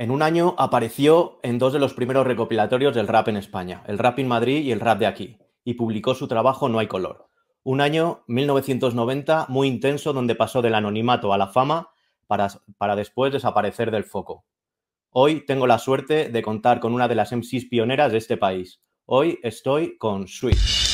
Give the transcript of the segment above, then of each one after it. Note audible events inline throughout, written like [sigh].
En un año apareció en dos de los primeros recopilatorios del rap en España, el Rap in Madrid y el Rap de aquí, y publicó su trabajo No hay color. Un año, 1990, muy intenso donde pasó del anonimato a la fama para, para después desaparecer del foco. Hoy tengo la suerte de contar con una de las MCs pioneras de este país. Hoy estoy con Sweet.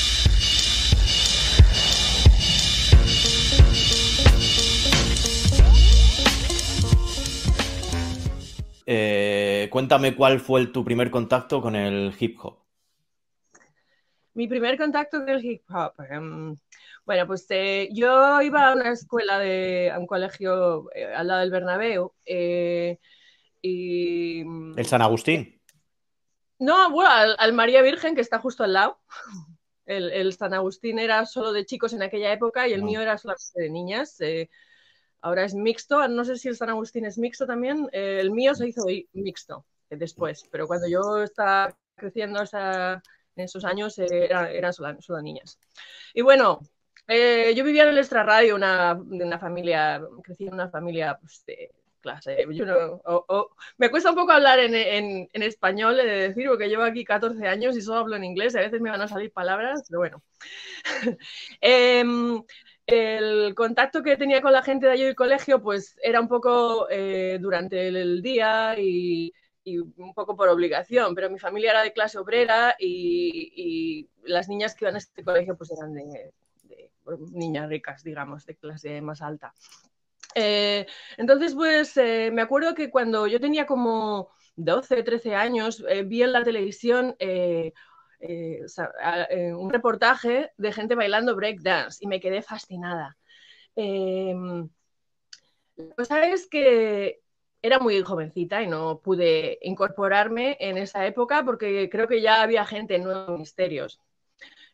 Eh, cuéntame cuál fue tu primer contacto con el hip hop. Mi primer contacto con el hip hop. em, bueno, pues eh, yo iba a una escuela de, a un colegio eh, al lado del Bernabéu y ¿El San Agustín? no, bueno, al, al María Virgen que está justo al lado. El, el San Agustín era solo de chicos en aquella época y el mío era solamente de niñas. Ahora es mixto, no sé si el San Agustín es mixto también. eh, el mío se hizo mixto eh, después, pero cuando yo estaba creciendo en esos años eh, era- eran solo, solo niñas. Y bueno, eh, yo vivía en el extrarradio, una, una familia, crecí en una familia pues, de clase. Yo no- o- o- me cuesta un poco hablar en, en- en español, he de decir, porque llevo aquí 14 años y solo hablo en inglés, y a veces me van a salir palabras, pero bueno. [laughs] Em, el contacto que tenía con la gente de allí del colegio, pues era un poco eh, durante el, día y, un poco por obligación, pero mi familia era de clase obrera y, las niñas que iban a este colegio pues eran de, niñas ricas, digamos, de clase más alta. Eh, entonces, pues eh, me acuerdo que cuando yo tenía como 12, 13 años, vi en la televisión eh, eh, un reportaje de gente bailando breakdance y me quedé fascinada. Eh, la cosa es que era muy jovencita y no pude incorporarme en esa época porque creo que ya había gente en Nuevos Ministerios.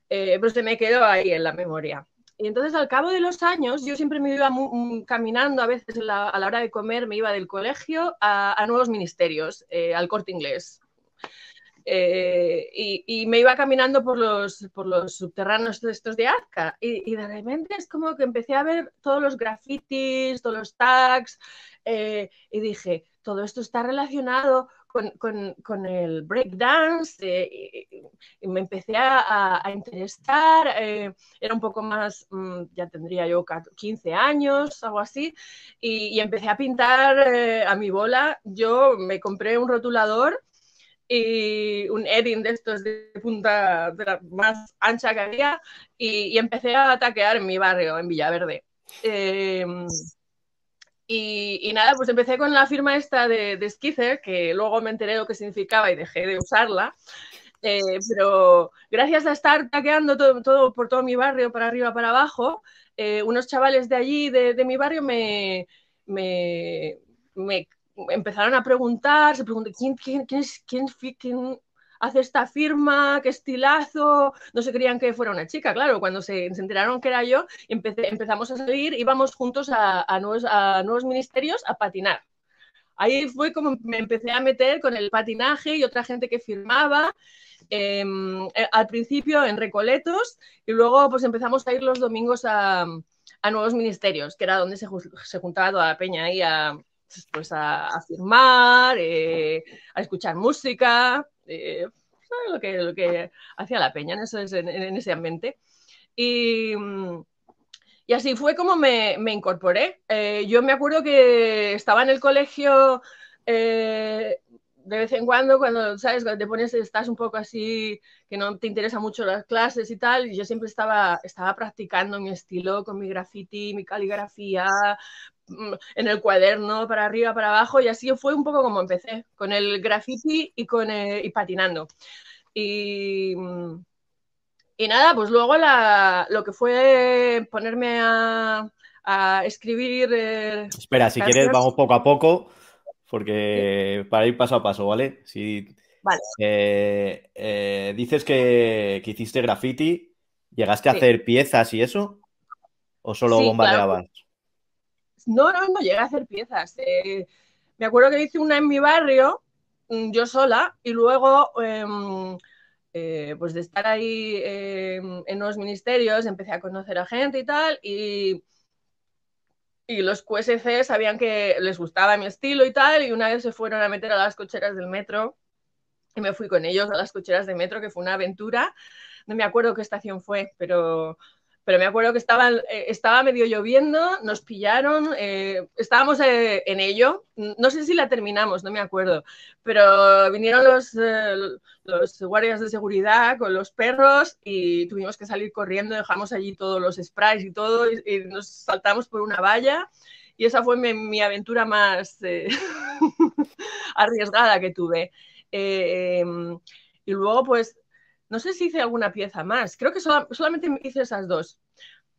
Eh, pero se me quedó ahí en la memoria. Y entonces al cabo de los años yo siempre me iba mm, caminando, a veces a la hora de comer me iba del colegio a, nuevos ministerios, al corte inglés. Eh, y, y me iba caminando por los, por los subterráneos de estos de Azca y, y de repente es como que empecé a ver todos los grafitis, todos los tags eh, y dije, todo esto está relacionado con, con, con el breakdance eh, y, y me empecé a, a- interesar, eh, era un poco más, mm, ya tendría yo 15 años, algo así, y, y empecé a pintar eh, a mi bola. Yo me compré un rotulador y un edding de estos de punta más ancha que había y, empecé a taquear en mi barrio, en Villaverde. Eh, y, nada, pues empecé con la firma esta de, de que luego me enteré lo que significaba y dejé de usarla. Eh, pero gracias a estar taqueando todo, todo por todo mi barrio, para arriba, para abajo, eh, unos chavales de allí, de, mi barrio, me, me empezaron a preguntar, se preguntan, ¿quién, quién, quién, quién, quién hace esta firma? ¿Qué estilazo? No se creían que fuera una chica, claro, cuando se, se enteraron que era yo, empecé- empezamos a salir, íbamos juntos a, a nuevos, a nuevos ministerios a patinar. Ahí fue como me empecé a meter con el patinaje y otra gente que firmaba. eh, eh, al principio en Recoletos y luego pues empezamos a ir los domingos a, a nuevos ministerios, que era donde se, se juntaba toda la peña ahí a, pues a, a firmar, eh, a escuchar música, eh, lo, que, lo que hacía la peña en, eso, en, en ese ambiente. Y, y así fue como me, me incorporé. Eh, yo me acuerdo que estaba en el colegio eh, de vez en cuando, cuando, ¿sabes? Cuando te pones, estás un poco así, que no te interesa mucho las clases y tal, y yo siempre estaba, estaba practicando mi estilo con mi graffiti, mi caligrafía, en el cuaderno, para arriba, para abajo, y así fue un poco como empecé, con el graffiti y, con, eh, y patinando. Y, mm, y nada, pues luego la, lo que fue ponerme a, a escribir. eh, Espera, si quieres, vamos poco a poco, porque para ir paso a paso, ¿vale? Si Vale. eh, eh, dices que, que hiciste graffiti, ¿llegaste a hacer piezas y eso? ¿O solo Sí, bombardeabas? No, no, no llegué a hacer piezas. Eh, me acuerdo que hice una en mi barrio, mm, yo sola, y luego, em, eh, pues de estar ahí em, en los ministerios, empecé a conocer a gente y tal, y, y los QSC sabían que les gustaba mi estilo y tal, y una vez se fueron a meter a las cocheras del metro y me fui con ellos a las cocheras de metro, que fue una aventura. No me acuerdo qué estación fue, pero pero me acuerdo que estaba, eh, estaba medio lloviendo, nos pillaron, eh, estábamos eh, en ello, no sé si la terminamos, no me acuerdo, pero vinieron los, los guardias de seguridad con los perros y tuvimos que salir corriendo, dejamos allí todos los sprays y todo y, nos saltamos por una valla y esa fue mi, mi aventura más [laughs] arriesgada que tuve. Em, y luego, pues, no sé si hice alguna pieza más. Creo que solamente hice esas dos.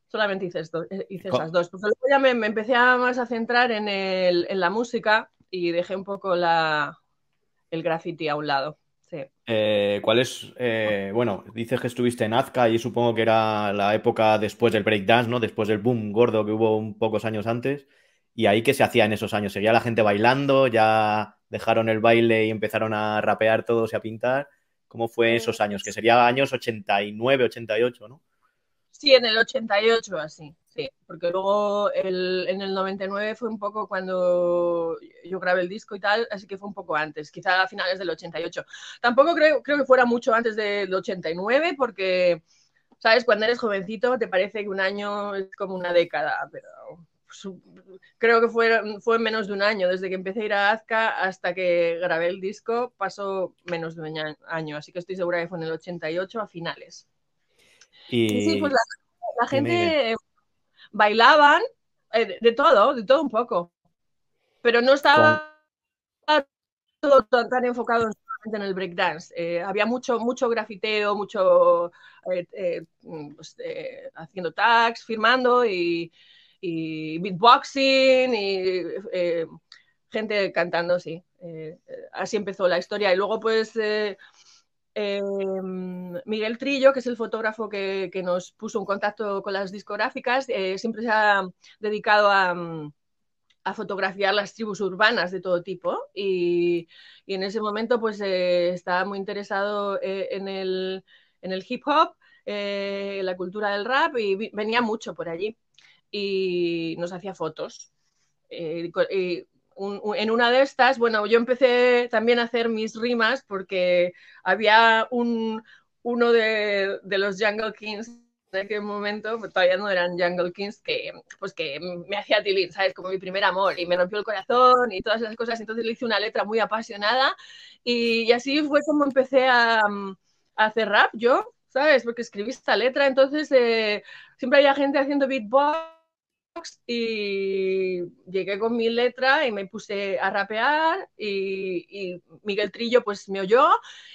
Solamente hice, eh, esas dos. Porque luego ya me, empecé a más a centrar en, la música y dejé un poco la, el graffiti a un lado. Eh, ¿Cuál es? Eh, bueno, dices que estuviste en Azca y supongo que era la época después del breakdance, ¿no? Después del boom gordo que hubo un pocos años antes. ¿Y ahí qué se hacía en esos años? ¿Seguía la gente bailando? ¿Ya dejaron el baile y empezaron a rapear todos y a pintar? ¿Cómo fue esos años? Que sería años 89, 88, ¿no? Sí, en el 88 así, sí, porque luego en el 99 fue un poco cuando yo grabé el disco y tal, así que fue un poco antes, quizá a finales del 88. Tampoco creo, creo que fuera mucho antes del 89 porque, ¿sabes? Cuando eres jovencito te parece que un año es como una década, pero creo que fue, fue menos de un año, desde que empecé a ir a Azca hasta que grabé el disco, pasó menos de un año, así que estoy segura que fue en el 88 a finales. Y... Sí, pues la, gente bailaban eh, de, todo, de todo un poco, pero no estaba todo tan, enfocado en el breakdance. Eh, había mucho, mucho grafiteo, mucho eh, pues, haciendo tags, firmando y, y beatboxing y eh, gente cantando, sí. Eh, así empezó la historia. Y luego, pues, eh, Miguel Trillo, que es el fotógrafo que, nos puso en contacto con las discográficas, siempre se ha dedicado a, fotografiar las tribus urbanas de todo tipo. Y, en ese momento, pues, estaba muy interesado en el, en, el, hip hop. la cultura del rap y venía mucho por allí y nos hacía fotos. Eh, en una de estas, bueno, yo empecé también a hacer mis rimas porque había un, uno de, los Jungle Kings en aquel momento, pues todavía no eran Jungle Kings, que, pues que me hacía tilín, ¿sabes? Como mi primer amor y me rompió el corazón y todas esas cosas. Entonces le hice una letra muy apasionada y, así fue como empecé a, a hacer rap yo, ¿sabes? Porque escribí esta letra, entonces eh, siempre había gente haciendo beatbox y llegué con mi letra y me puse a rapear y, Miguel Trillo pues me oyó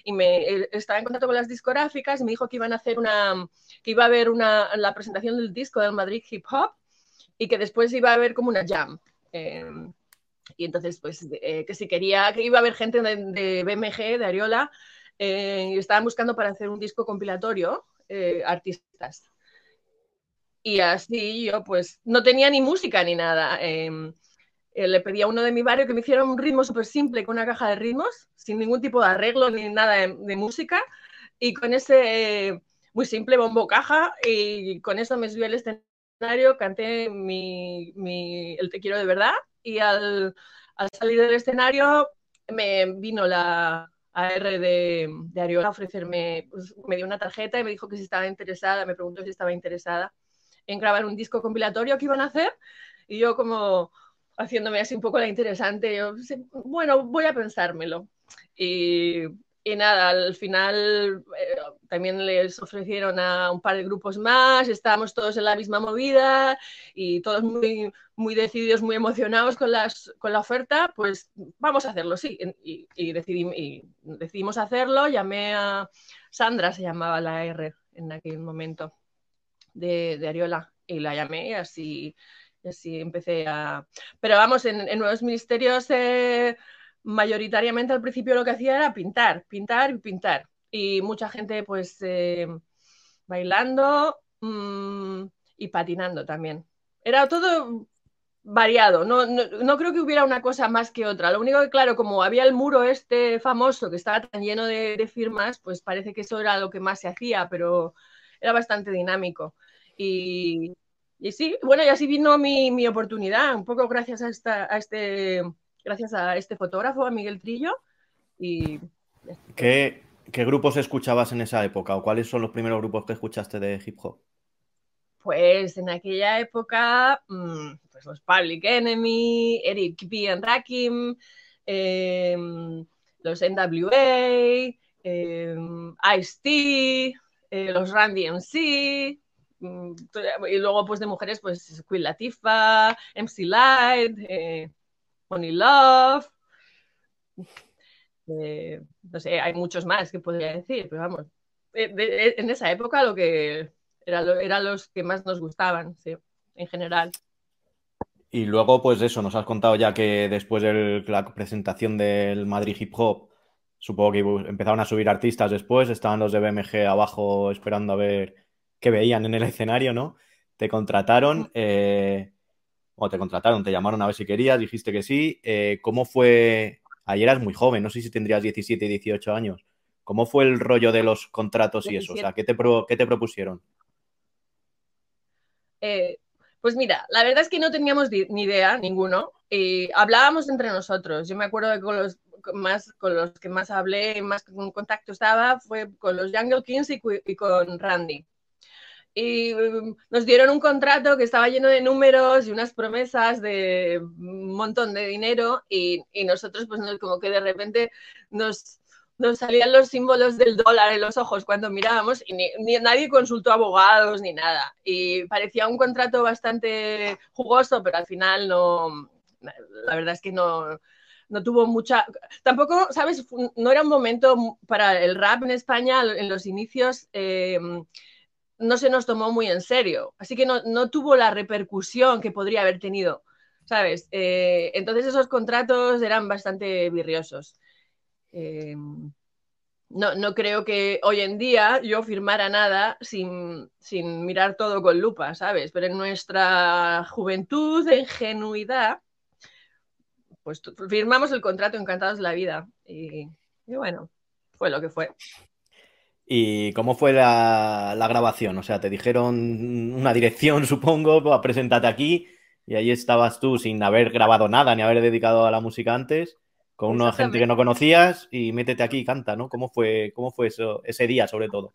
y me estaba en contacto con las discográficas y me dijo que iban a hacer una que iba a haber una la presentación del disco del Madrid Hip Hop y que después iba a haber como una jam em, y entonces pues eh, que si quería que iba a haber gente de, BMG de Ariola eh, y estaban buscando para hacer un disco compilatorio eh, artistas y así yo pues no tenía ni música ni nada. Em, eh, le pedí a uno de mi barrio que me hiciera un ritmo súper simple con una caja de ritmos, sin ningún tipo de arreglo ni nada de, música. Y con ese muy simple bombo caja y con eso me subí al escenario, canté mi, mi, el Te quiero de verdad y al, al salir del escenario me vino la, AR de, de Ariola a ofrecerme, pues, me dio una tarjeta y me dijo que si estaba interesada, me preguntó si estaba interesada en grabar un disco compilatorio que iban a hacer y yo como haciéndome así un poco la interesante, yo, bueno, voy a pensármelo. Y, y nada, al final eh, también les ofrecieron a un par de grupos más, estábamos todos en la misma movida y todos muy, muy decididos, muy emocionados con, las, con la oferta, pues vamos a hacerlo, sí. Y, y, y decidimos hacerlo, llamé a Sandra, se llamaba la R en aquel momento de, Ariola y la llamé y así, así empecé a... Pero vamos, en, Nuevos Ministerios eh, mayoritariamente al principio lo que hacía era pintar, pintar y pintar. Y mucha gente pues eh, bailando mm, y patinando también. Era todo variado, no, no, creo que hubiera una cosa más que otra. Lo único que, claro, como había el muro este famoso que estaba tan lleno de, de firmas, pues parece que eso era lo que más se hacía, pero era bastante dinámico. Y, y sí, bueno, y así vino mi, mi oportunidad, un poco gracias a, esta, a este, gracias a este fotógrafo, a Miguel Trillo. Y... ¿Qué, ¿Qué grupos escuchabas en esa época o cuáles son los primeros grupos que escuchaste de hip hop? Pues en aquella época, mm, pues los Public Enemy, Eric B. and Rakim, em, los NWA, eh, Ice-T, eh, los Randy MC, y luego pues de mujeres pues Queen Latifah, MC Light, eh, Money Love, eh, no sé, hay muchos más que podría decir, pero vamos, en esa época lo que eran los que más nos gustaban, sí, en general. Y luego, pues eso, nos has contado ya que después de la presentación del Madrid Hip Hop, supongo que empezaron a subir artistas después, estaban los de BMG abajo esperando a ver qué veían en el escenario, ¿no? Te contrataron, eh, o te contrataron, te llamaron a ver si querías, dijiste que sí. Eh, ¿Cómo fue? Ayer eras muy joven, no sé si tendrías 17, 18 años. ¿Cómo fue el rollo de los contratos y eso? O sea, ¿qué te, qué te propusieron? Eh, pues mira, la verdad es que no teníamos ni idea, ninguno, y hablábamos entre nosotros. Yo me acuerdo que con los, más, con los que más hablé, más en contacto estaba, fue con los Jungle Kings y, con Randy. Y mm, nos dieron un contrato que estaba lleno de números y unas promesas de un montón de dinero y, y nosotros pues como que de repente nos, nos salían los símbolos del dólar en los ojos cuando mirábamos y ni, nadie consultó abogados ni nada. Y parecía un contrato bastante jugoso, pero al final no, la verdad es que no, no tuvo mucha... Tampoco, ¿sabes? No era un momento para el rap en España en los inicios. Eh, no se nos tomó muy en serio, así que no, no tuvo la repercusión que podría haber tenido, ¿sabes? Eh, entonces esos contratos eran bastante virriosos. Eh, no, no, creo que hoy en día yo firmara nada sin, mirar todo con lupa, ¿sabes? Pero en nuestra juventud, ingenuidad, pues firmamos el contrato encantados de la vida. Y, bueno, fue lo que fue. ¿Y cómo fue la, la, grabación? O sea, te dijeron una dirección, [laughs] supongo, preséntate aquí, y ahí estabas tú sin haber grabado nada ni haber dedicado a la música antes con una gente que no conocías y métete aquí y canta, ¿no? ¿Cómo fue, cómo fue eso, ese día sobre todo?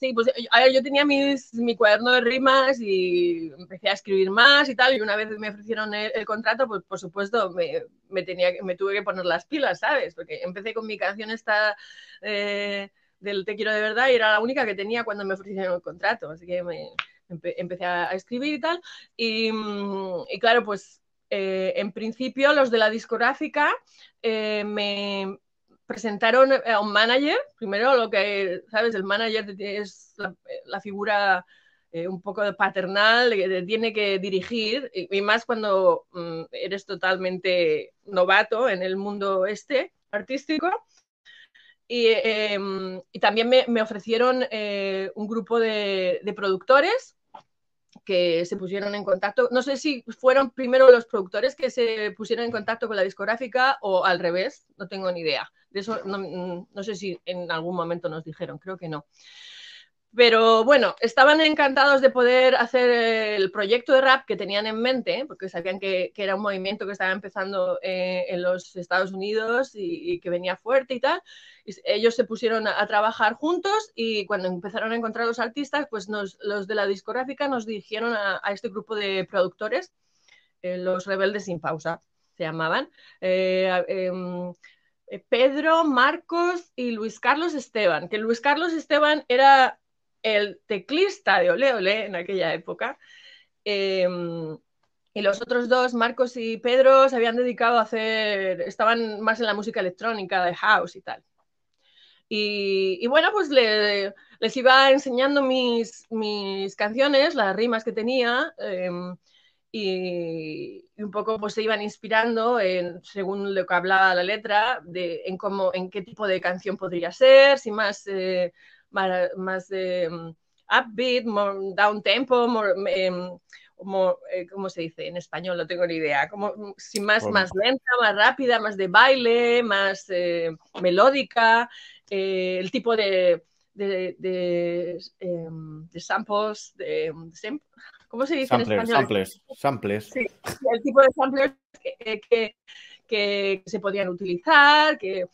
Sí, pues a ver, yo tenía mis, mi cuaderno de rimas y empecé a escribir más y tal, y una vez me ofrecieron el, contrato, pues por supuesto me, me, tenía, me tuve que poner las pilas, ¿sabes? Porque empecé con mi canción esta eh, del Te quiero de verdad y era la única que tenía cuando me ofrecieron el contrato, así que me, empecé a, escribir y tal, y, y claro, pues eh, en principio los de la discográfica eh, me presentaron a un manager, primero lo que, ¿sabes? El manager es la, figura eh, un poco paternal que tiene que dirigir, y, más cuando mm, eres totalmente novato en el mundo este artístico. Y, em, también me, ofrecieron un grupo de, de productores que se pusieron en contacto. No sé si fueron primero los productores que se pusieron en contacto con la discográfica o al revés, no tengo ni idea. De eso no, no sé si en algún momento nos dijeron, creo que no. Pero bueno, estaban encantados de poder hacer el proyecto de rap que tenían en mente, porque sabían que, era un movimiento que estaba empezando eh, en los Estados Unidos y, que venía fuerte y tal. ellos se pusieron a, trabajar juntos y cuando empezaron a encontrar los artistas, pues los de la discográfica nos dirigieron a, este grupo de productores, eh, los Rebeldes sin Pausa, se llamaban. Eh, em, Pedro, Marcos y Luis Carlos Esteban, que Luis Carlos Esteban era el teclista de Ole Ole en aquella época. Em, y los otros dos, Marcos y Pedro, se habían dedicado a hacer, estaban más en la música electrónica, de house y tal. Y, bueno, pues les iba enseñando mis, mis, canciones, las rimas que tenía, em, y, un poco pues se iban inspirando en, según lo que hablaba la letra, de, en, cómo, en qué tipo de canción podría ser, si más eh, más, de mm, upbeat, down tempo, em, eh, ¿cómo se dice en español? No tengo ni idea. Como, mm, si más, más lenta, más rápida, más de baile, más eh, melódica, eh, el tipo de, de, de, em, samples, de, ¿cómo se dice Samplers, en español? samplers. Sí, el tipo de samplers que, que, que se podían utilizar, que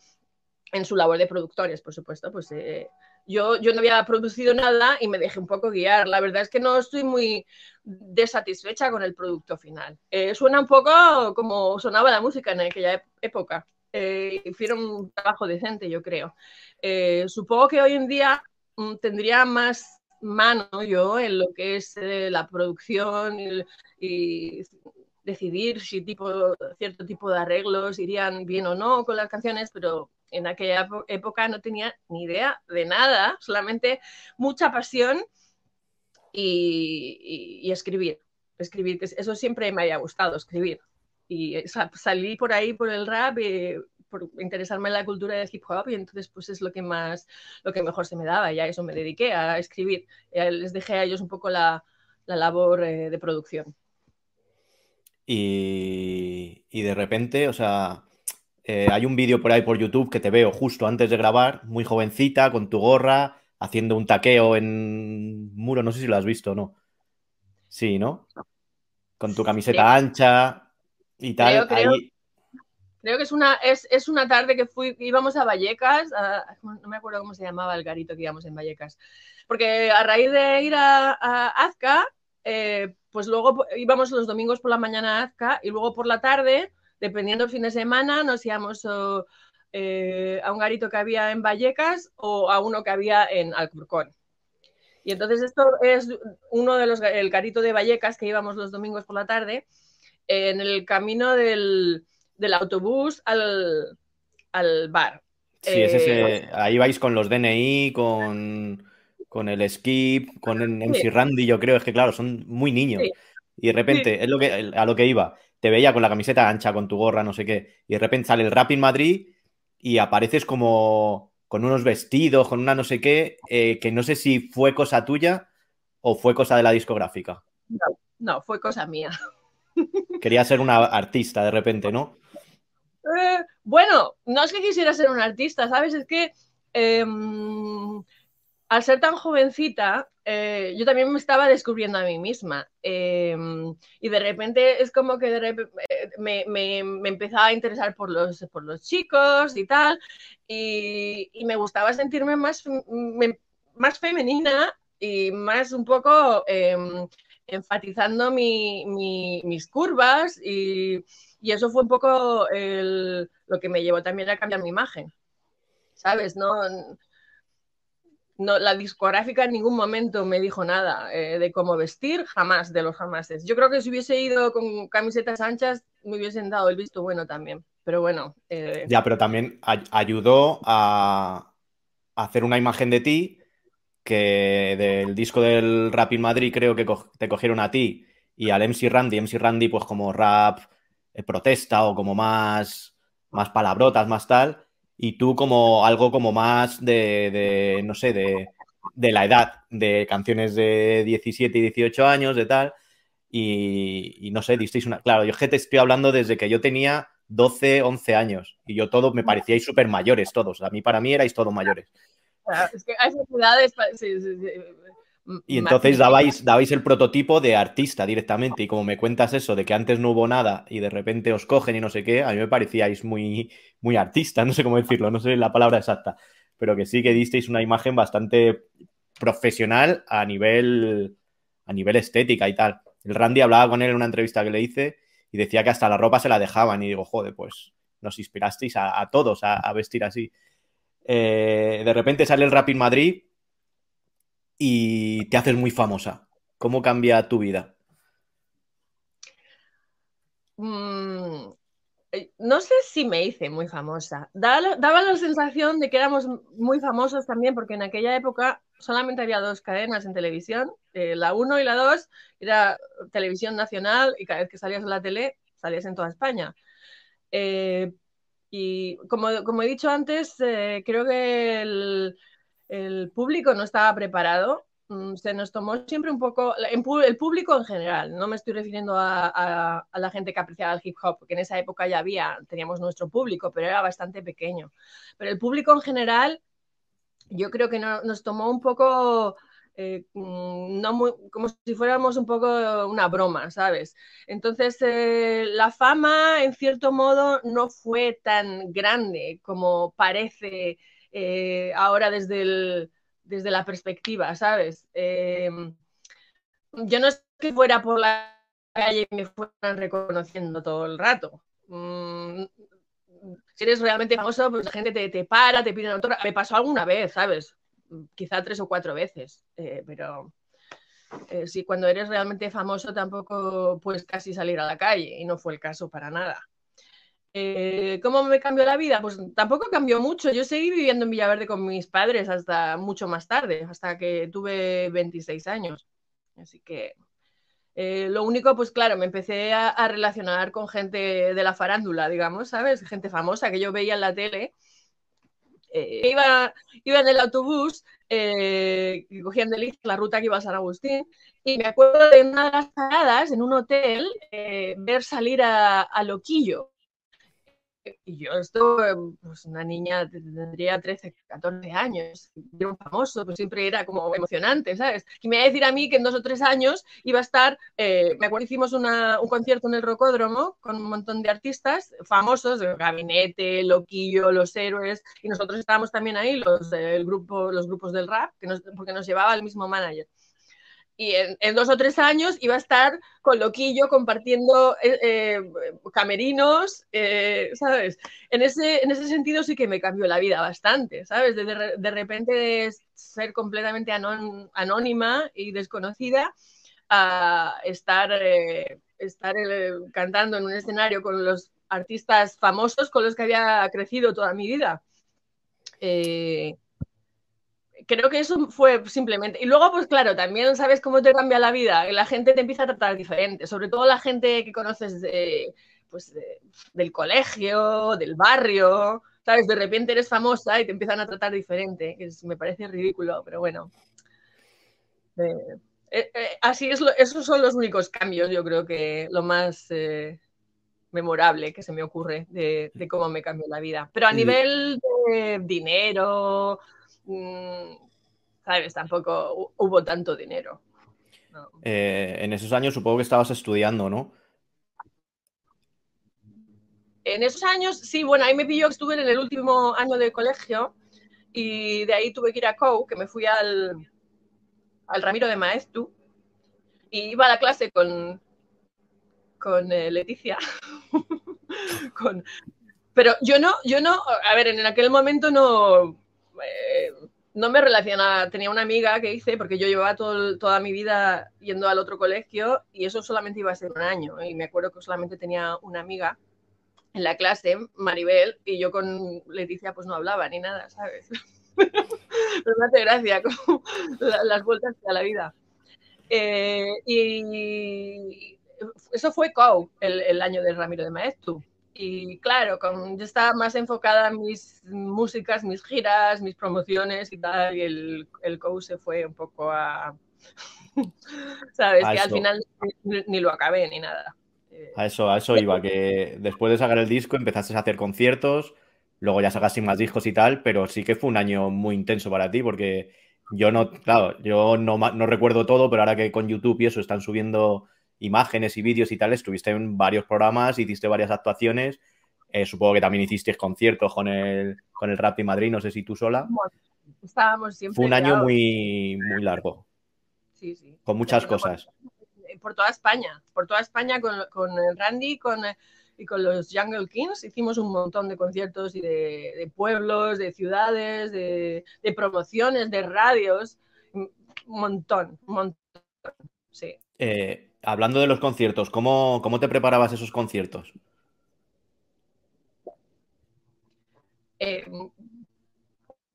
en su labor de productores, por supuesto, pues eh, yo, yo no había producido nada y me dejé un poco guiar. La verdad es que no estoy muy desatisfecha con el producto final. Eh, suena un poco como sonaba la música en aquella época. Eh, hicieron un trabajo decente, yo creo. Eh, supongo que hoy en día mm, tendría más mano yo en lo que es la producción y, y, decidir si tipo, cierto tipo de arreglos irían bien o no con las canciones, pero en aquella época no tenía ni idea de nada, solamente mucha pasión y, escribir. Escribir, eso siempre me haya gustado, escribir. Y salí por ahí por el rap y por interesarme en la cultura del hip hop y entonces pues es lo que más, lo que mejor se me daba y a eso me dediqué, a escribir. Les dejé a ellos un poco la, la labor eh, de producción. Y, y, de repente, o sea, eh, hay un vídeo por ahí por YouTube que te veo justo antes de grabar, muy jovencita, con tu gorra, haciendo un taqueo en muro, no sé si lo has visto o no. Sí, ¿no? Con tu camiseta ancha y tal. Creo, creo, ahí... creo que es una, es, es, una tarde que fui, íbamos a Vallecas, a, no me acuerdo cómo se llamaba el garito que íbamos en Vallecas, porque a raíz de ir a, a Azca, eh, pues luego íbamos los domingos por la mañana a Azca y luego por la tarde, dependiendo del fin de semana, nos íbamos o, eh, a un garito que había en Vallecas o a uno que había en Alcorcón. Y entonces esto es uno de los, el garito de Vallecas que íbamos los domingos por la tarde, en el camino del, del autobús al, al, bar. Sí, eh, es ese, ahí vais con los DNI, con, con el Skip, con el MC sí. Randy, yo creo, es que claro, son muy niños. Sí. Y de repente, sí. es lo que, a lo que iba, te veía con la camiseta ancha, con tu gorra, no sé qué, y de repente sale el Rap in Madrid y apareces como con unos vestidos, con una no sé qué, eh, que no sé si fue cosa tuya o fue cosa de la discográfica. No, no fue cosa mía. [laughs] Quería ser una artista de repente, ¿no? Eh, bueno, no es que quisiera ser una artista, ¿sabes? Es que eh, al ser tan jovencita, eh, yo también me estaba descubriendo a mí misma. Eh, y de repente es como que de repente, me, me, me, empezaba a interesar por los, por los chicos y tal. Y, y me gustaba sentirme más, me, más femenina y más un poco eh, enfatizando mi, mi, mis curvas. Y, y, eso fue un poco el, lo que me llevó también a cambiar mi imagen. ¿Sabes? No no, la discográfica en ningún momento me dijo nada eh, de cómo vestir, jamás, de los jamases. Yo creo que si hubiese ido con camisetas anchas, me hubiesen dado el visto bueno también. Pero bueno. Eh... Ya, pero también ayudó a hacer una imagen de ti que del disco del Rap in Madrid creo que te cogieron a ti y al MC Randy, MC Randy pues como rap eh, protesta o como más, más palabrotas, más tal y tú como algo como más de, de no sé, de, de, la edad, de canciones de 17 y 18 años, de tal, y, no sé, disteis una... Claro, yo que te estoy hablando desde que yo tenía 12, 11 años, y yo todo, me parecíais súper mayores todos, a mí para mí erais todos mayores. Claro, es que a esas edades... Sí, sí. Y entonces dabais, dabais el prototipo de artista directamente. Y como me cuentas eso, de que antes no hubo nada y de repente os cogen y no sé qué, a mí me parecíais muy, muy artista, [laughs] no sé cómo decirlo, no sé la palabra exacta, pero que sí que disteis una imagen bastante profesional a nivel, a nivel estética y tal. El Randy hablaba con él en una entrevista que le hice y decía que hasta la ropa se la dejaban. Y digo, joder, pues nos inspirasteis a, a todos a, a, vestir así. Eh, de repente sale el Rap in Madrid y te haces muy famosa. ¿Cómo cambia tu vida? Mm, no sé si me hice muy famosa. Daba, la sensación de que éramos muy famosos también, porque en aquella época solamente había dos cadenas en televisión, eh, la 1 y la 2, era televisión nacional y cada vez que salías en la tele, salías en toda España. Eh, y como, he dicho antes, eh, creo que el, el público no estaba preparado. Mm, se nos tomó siempre un poco, el público en general, no me estoy refiriendo a, la gente que apreciaba el hip hop, porque en esa época ya había, teníamos nuestro público, pero era bastante pequeño. Pero el público en general, yo creo que no, nos tomó un poco eh, mm, no como si fuéramos un poco una broma, ¿sabes? Entonces, eh, la fama, en cierto modo, no fue tan grande como parece eh, ahora desde, desde la perspectiva, ¿sabes? yo no es que fuera por la calle y me fueran reconociendo todo el rato. Mm, si eres realmente famoso, pues la gente te, te para, te pide una autógrafo. Me pasó alguna vez, ¿sabes? quizá tres o cuatro veces, eh, pero eh, sí, cuando eres realmente famoso tampoco puedes casi salir a la calle y no fue el caso para nada. Eh, ¿Cómo me cambió la vida? Pues tampoco cambió mucho. Yo seguí viviendo en Villaverde con mis padres hasta mucho más tarde, hasta que tuve 26 años. Así que lo único, pues claro, me empecé a, relacionar con gente de la farándula, digamos, ¿sabes? Gente famosa que yo veía en la tele eh, iba, iba en el autobús, eh, cogían de la ruta que iba a San Agustín, y me acuerdo de una de las paradas en un hotel, eh, ver salir a, a Loquillo, y yo esto, pues una niña tendría 13, 14 años, era un famoso, pues siempre era como emocionante, ¿sabes? Y me iba a decir a mí que en dos o tres años iba a estar, eh, me acuerdo hicimos una, un concierto en el Rocódromo con un montón de artistas famosos, Gabinete, Loquillo, Los Héroes, y nosotros estábamos también ahí, los, el grupo, los grupos del rap, que nos, porque nos llevaba el mismo manager y en, dos o tres años iba a estar con Loquillo compartiendo eh, eh, camerinos, eh, ¿sabes? En ese, en ese sentido sí que me cambió la vida bastante, ¿sabes? De, de, repente ser completamente anónima y desconocida a estar, estar cantando en un escenario con los artistas famosos con los que había crecido toda mi vida creo que eso fue simplemente. Y luego, pues claro, también sabes cómo te cambia la vida. La gente te empieza a tratar diferente, sobre todo la gente que conoces de, pues, del colegio, del barrio. ¿Sabes? De repente eres famosa y te empiezan a tratar diferente, que me parece ridículo, pero bueno. Eh, eh, eh, así es, esos son los únicos cambios, yo creo que lo más memorable que se me ocurre de, de, cómo me cambió la vida. Pero a nivel de dinero, ¿sabes? Tampoco hubo tanto dinero. Eh, en esos años supongo que estabas estudiando, ¿no? En esos años, sí, bueno, ahí me pilló que estuve en el último año de colegio y de ahí tuve que ir a COU, que me fui al, al Ramiro de Maestu y iba a la clase con, con eh, Leticia. [laughs] con, pero yo no, yo no, a ver, en aquel momento no, no me relacionaba, tenía una amiga que hice, porque yo llevaba toda mi vida yendo al otro colegio y eso solamente iba a ser un año. Y me acuerdo que solamente tenía una amiga en la clase, Maribel, y yo con Leticia pues no hablaba ni nada, ¿sabes? [laughs] Pero me hace gracia como las vueltas a la vida. Eh, y eso fue COU, el, el año de Ramiro de Maestu. Y claro, con, yo estaba más enfocada en mis músicas, mis giras, mis promociones y tal, y el, el se fue un poco a... [laughs] ¿Sabes? que al final ni, lo acabé ni nada. Eh, a eso, a eso iba, que después de sacar el disco empezaste a hacer conciertos, luego ya sacaste más discos y tal, pero sí que fue un año muy intenso para ti, porque yo no, claro, yo no, no recuerdo todo, pero ahora que con YouTube y eso están subiendo imágenes y vídeos y tal, estuviste en varios programas, hiciste varias actuaciones. Eh, supongo que también hiciste conciertos con el, con el Rap de Madrid, no sé si tú sola. Estábamos siempre. Fue un año muy, muy largo. Sí, sí. Con muchas cosas. Por, toda España, por toda España con, con Randy con, y con los Jungle Kings hicimos un montón de conciertos y de, pueblos, de ciudades, de, de, promociones, de radios. Un montón, un montón. Sí. Eh, hablando de los conciertos, ¿cómo, te preparabas esos conciertos? Eh,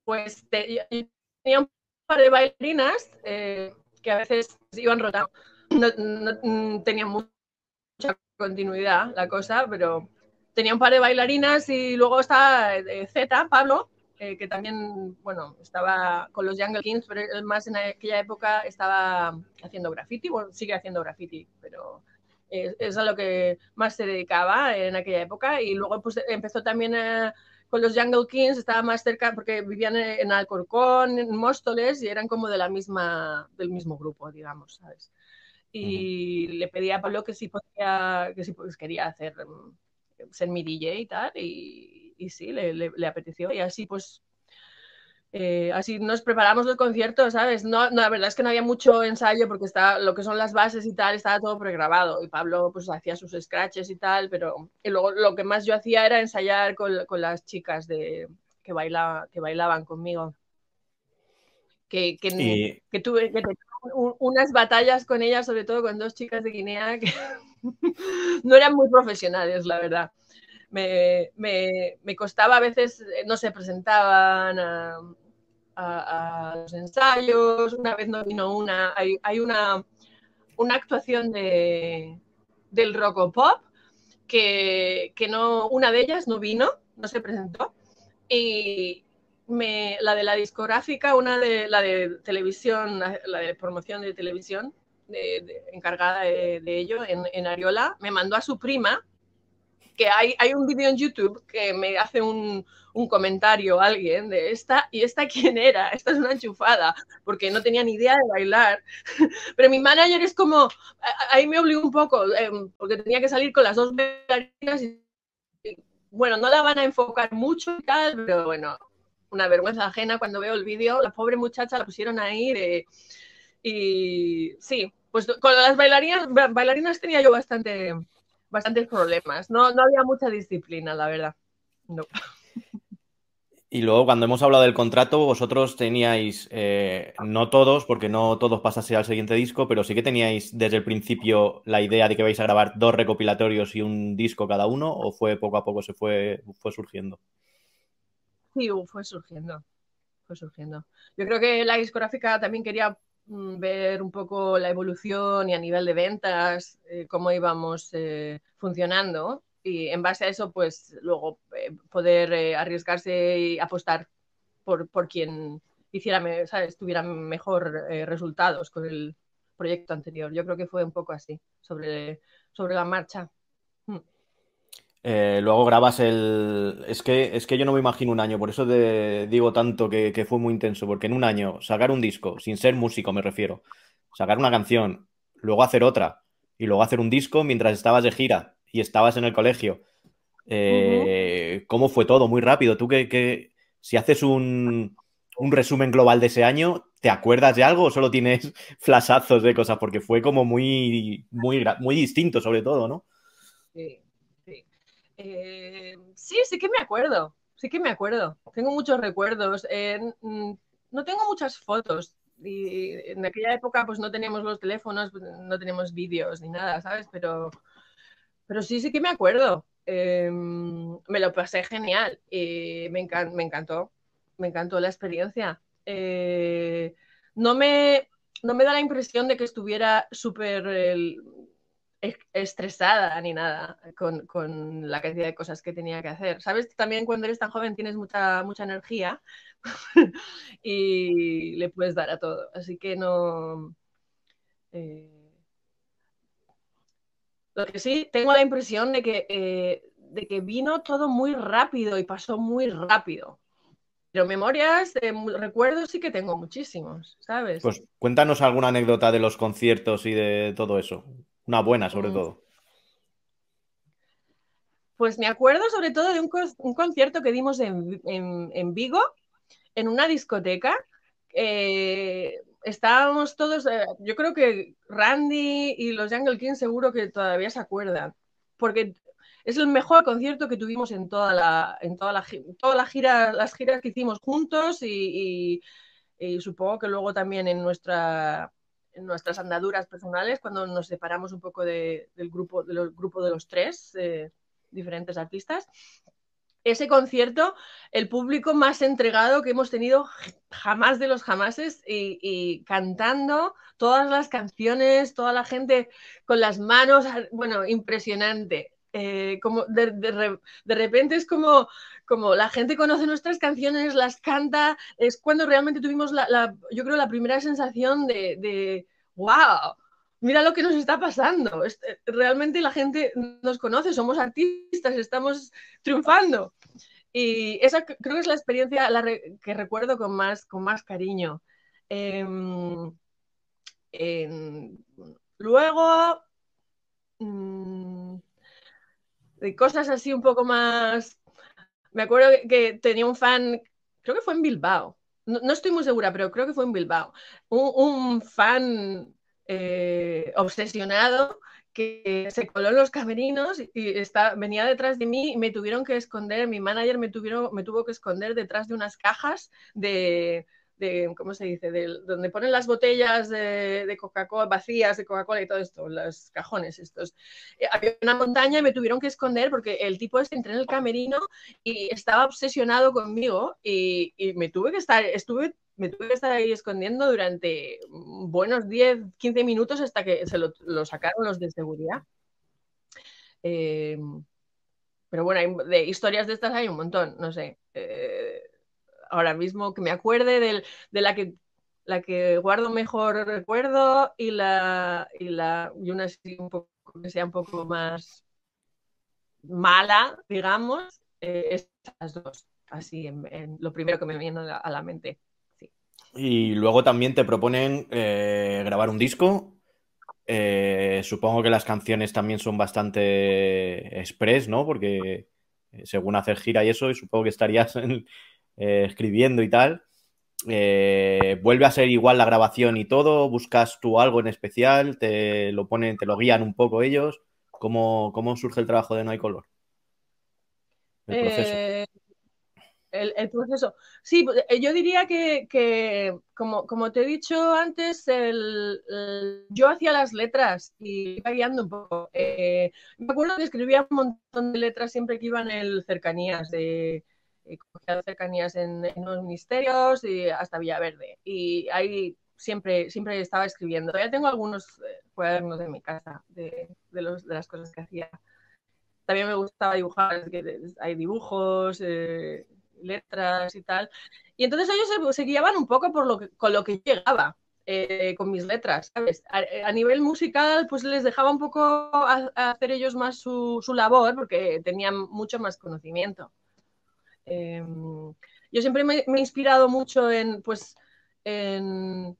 pues tenía un par de bailarinas eh, que a veces iban rotando. No, no, tenía mucha continuidad la cosa, pero tenía un par de bailarinas y luego está eh, Z, Pablo, eh, que también, bueno, estaba con los Jungle Kings, pero más en aquella época estaba haciendo graffiti, bueno, sigue haciendo graffiti, pero es, a lo que más se dedicaba en aquella época. Y luego pues empezó también a, con los Jungle Kings estaba más cerca porque vivían en Alcorcón, en Móstoles y eran como de la misma, del mismo grupo, digamos, ¿sabes? Y le pedí a Pablo que si podía, que si pues, quería hacer, mm, ser mi DJ y tal, y, y sí, le, le, le apeteció y así pues eh, así nos preparamos el concierto, ¿sabes? No, no, la verdad es que no había mucho ensayo porque está, lo que son las bases y tal estaba todo pregrabado y Pablo pues hacía sus scratches y tal, pero y luego lo que más yo hacía era ensayar con, con las chicas de, que, baila, que bailaban conmigo. Que, que, que tuve que unas batallas con ellas, sobre todo con dos chicas de Guinea que [laughs] no eran muy profesionales, la verdad. Me, me, costaba a veces, no se presentaban, a, los ensayos, una vez no vino una, hay, hay una, una, actuación de, del Rocopop que, que no, una de ellas no vino, no se presentó, y me, la de la discográfica, una de la de televisión, la de promoción de televisión, encargada de, de ello en, en, Ariola, me mandó a su prima, que hay, hay un vídeo en YouTube que me hace un, un comentario alguien de esta, ¿y esta quién era? Esta es una enchufada, porque no tenía ni idea de bailar. [laughs] Pero mi manager es como, ahí me obligó un poco, eh, porque tenía que salir con las dos bailarinas y, bueno, no la van a enfocar mucho y tal, pero bueno, una vergüenza ajena cuando veo el vídeo, la pobre muchacha la pusieron ahí de, y sí, pues con las bailarinas, bailarinas tenía yo bastante, bastantes problemas, no, no había mucha disciplina, la verdad. No. [laughs] Y luego, cuando hemos hablado del contrato, vosotros teníais, eh, no todos, porque no todos pasase al siguiente disco, pero sí que teníais desde el principio la idea de que vais a grabar dos recopilatorios y un disco cada uno, o fue poco a poco se fue, fue surgiendo. Sí, fue surgiendo, fue surgiendo. Yo creo que la discográfica también quería ver un poco la evolución y a nivel de ventas, eh, cómo íbamos eh, funcionando y en base a eso, pues luego eh, poder arriesgarse y apostar por, por quien hiciera, ¿sabes? tuviera mejor resultados con el proyecto anterior. Yo creo que fue un poco así, sobre, sobre la marcha. Eh, luego grabas el... Es que, es que yo no me imagino un año, por eso te digo tanto que, que fue muy intenso, porque en un año sacar un disco, sin ser músico me refiero, sacar una canción, luego hacer otra y luego hacer un disco mientras estabas de gira y estabas en el colegio. Eh, uh -huh. ¿Cómo fue todo? Muy rápido. Tú que, que si haces un, un, resumen global de ese año, ¿te acuerdas de algo o solo tienes [laughs] flashazos de cosas? Porque fue como muy, muy, muy distinto sobre todo, ¿no? Sí. Eh, sí, sí que me acuerdo. Sí que me acuerdo. Tengo muchos recuerdos. Eh, no tengo muchas fotos. En aquella época pues no teníamos los teléfonos, no teníamos vídeos ni nada, ¿sabes? Pero pero sí, sí que me acuerdo. Eh, me lo pasé genial y me, encan me, encantó. Me encantó la experiencia. Eh, no, me, no me da la impresión de que estuviera súper estresada ni nada con, con, la cantidad de cosas que tenía que hacer. Sabes, también cuando eres tan joven tienes mucha, mucha energía [laughs] y le puedes dar a todo. Así que no... Eh, lo que sí, tengo la impresión de que, eh, de que vino todo muy rápido y pasó muy rápido. Pero memorias, eh, recuerdos sí que tengo muchísimos, ¿sabes? Pues cuéntanos alguna anécdota de los conciertos y de todo eso. Una buena, sobre mm. todo. Pues me acuerdo sobre todo de un, un concierto que dimos en, en, en, Vigo, en una discoteca. Eh, estábamos todos, eh, yo creo que Randy y los Jungle Kings seguro que todavía se acuerdan, porque es el mejor concierto que tuvimos en toda la, en toda la, toda la gira, las giras que hicimos juntos y, y, y supongo que luego también en nuestra en nuestras andaduras personales cuando nos separamos un poco de, del grupo, del grupo de los tres eh, diferentes artistas ese concierto, el público más entregado que hemos tenido jamás de los jamases y, y, cantando todas las canciones, toda la gente con las manos, bueno, impresionante. Eh, como de, de, de, repente es como, como la gente conoce nuestras canciones, las canta, es cuando realmente tuvimos la, yo creo la primera sensación de, wow, mira lo que nos está pasando. Realmente la gente nos conoce, somos artistas, estamos triunfando. Y esa creo que es la experiencia que recuerdo con más, con más cariño. Em, luego, mm, cosas así un poco más... Me acuerdo que tenía un fan, creo que fue en Bilbao, no, estoy muy segura, pero creo que fue en Bilbao, un, fan eh, obsesionado que se coló en los camerinos y está, venía detrás de mí y me tuvieron que esconder, mi manager me, tuvieron, me tuvo que esconder detrás de unas cajas de, de ¿cómo se dice? De, donde ponen las botellas de, Coca-Cola, vacías de Coca-Cola y todo esto, los cajones estos. Eh, había una montaña y me tuvieron que esconder porque el tipo este entré en el camerino y estaba obsesionado conmigo y, y me tuve que estar, estuve me tuve que estar ahí escondiendo durante buenos 10, 15 minutos hasta que se lo, sacaron los de seguridad. Eh, pero bueno, de historias de estas hay un montón, no sé. Eh, ahora mismo que me acuerde de la que la que guardo mejor recuerdo y la y la y una un poco, que sea un poco más mala, digamos, eh, estas dos, así en, lo primero que me viene a la mente. Y luego también te proponen eh, grabar un disco. Eh, supongo que las canciones también son bastante express, ¿no? Porque eh, según hacer gira y eso, supongo que estarías [laughs] escribiendo y tal. ¿Vuelve a ser igual la grabación y todo? ¿Buscas tú algo en especial? ¿Te lo ponen, te lo guían un poco ellos? ¿Cómo, cómo surge el trabajo de No hay color? El proceso el, proceso. Sí, pues, eh, yo diría que, como, como, te he dicho antes, el, yo hacía las letras y iba guiando un poco. Eh, me acuerdo que escribía un montón de letras siempre que iban en cercanías, de eh, cercanías en, los ministerios y hasta Villaverde. Y ahí siempre, siempre estaba escribiendo. Todavía tengo algunos cuadernos de mi casa de, de, los, de las cosas que hacía también me gustaba dibujar, hay dibujos, letras y tal. Y entonces ellos se, guiaban un poco por lo que, con lo que llegaba. Eh, con mis letras, ¿sabes? A, nivel musical, pues les dejaba un poco hacer ellos más su, labor porque tenían mucho más conocimiento. Em, yo siempre me, he inspirado mucho en, pues, en,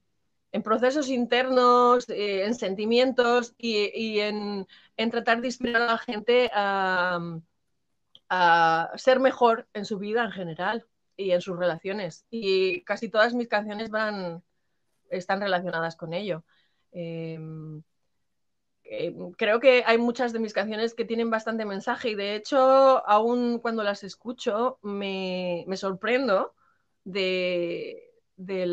procesos internos, eh, en sentimientos y, en, tratar de inspirar a la gente a, ser mejor en su vida en general y en sus relaciones. Y casi todas mis canciones están relacionadas con ello. Em, em, creo que hay muchas de mis canciones que tienen bastante mensaje y de hecho, aún cuando las escucho, me, sorprendo de, de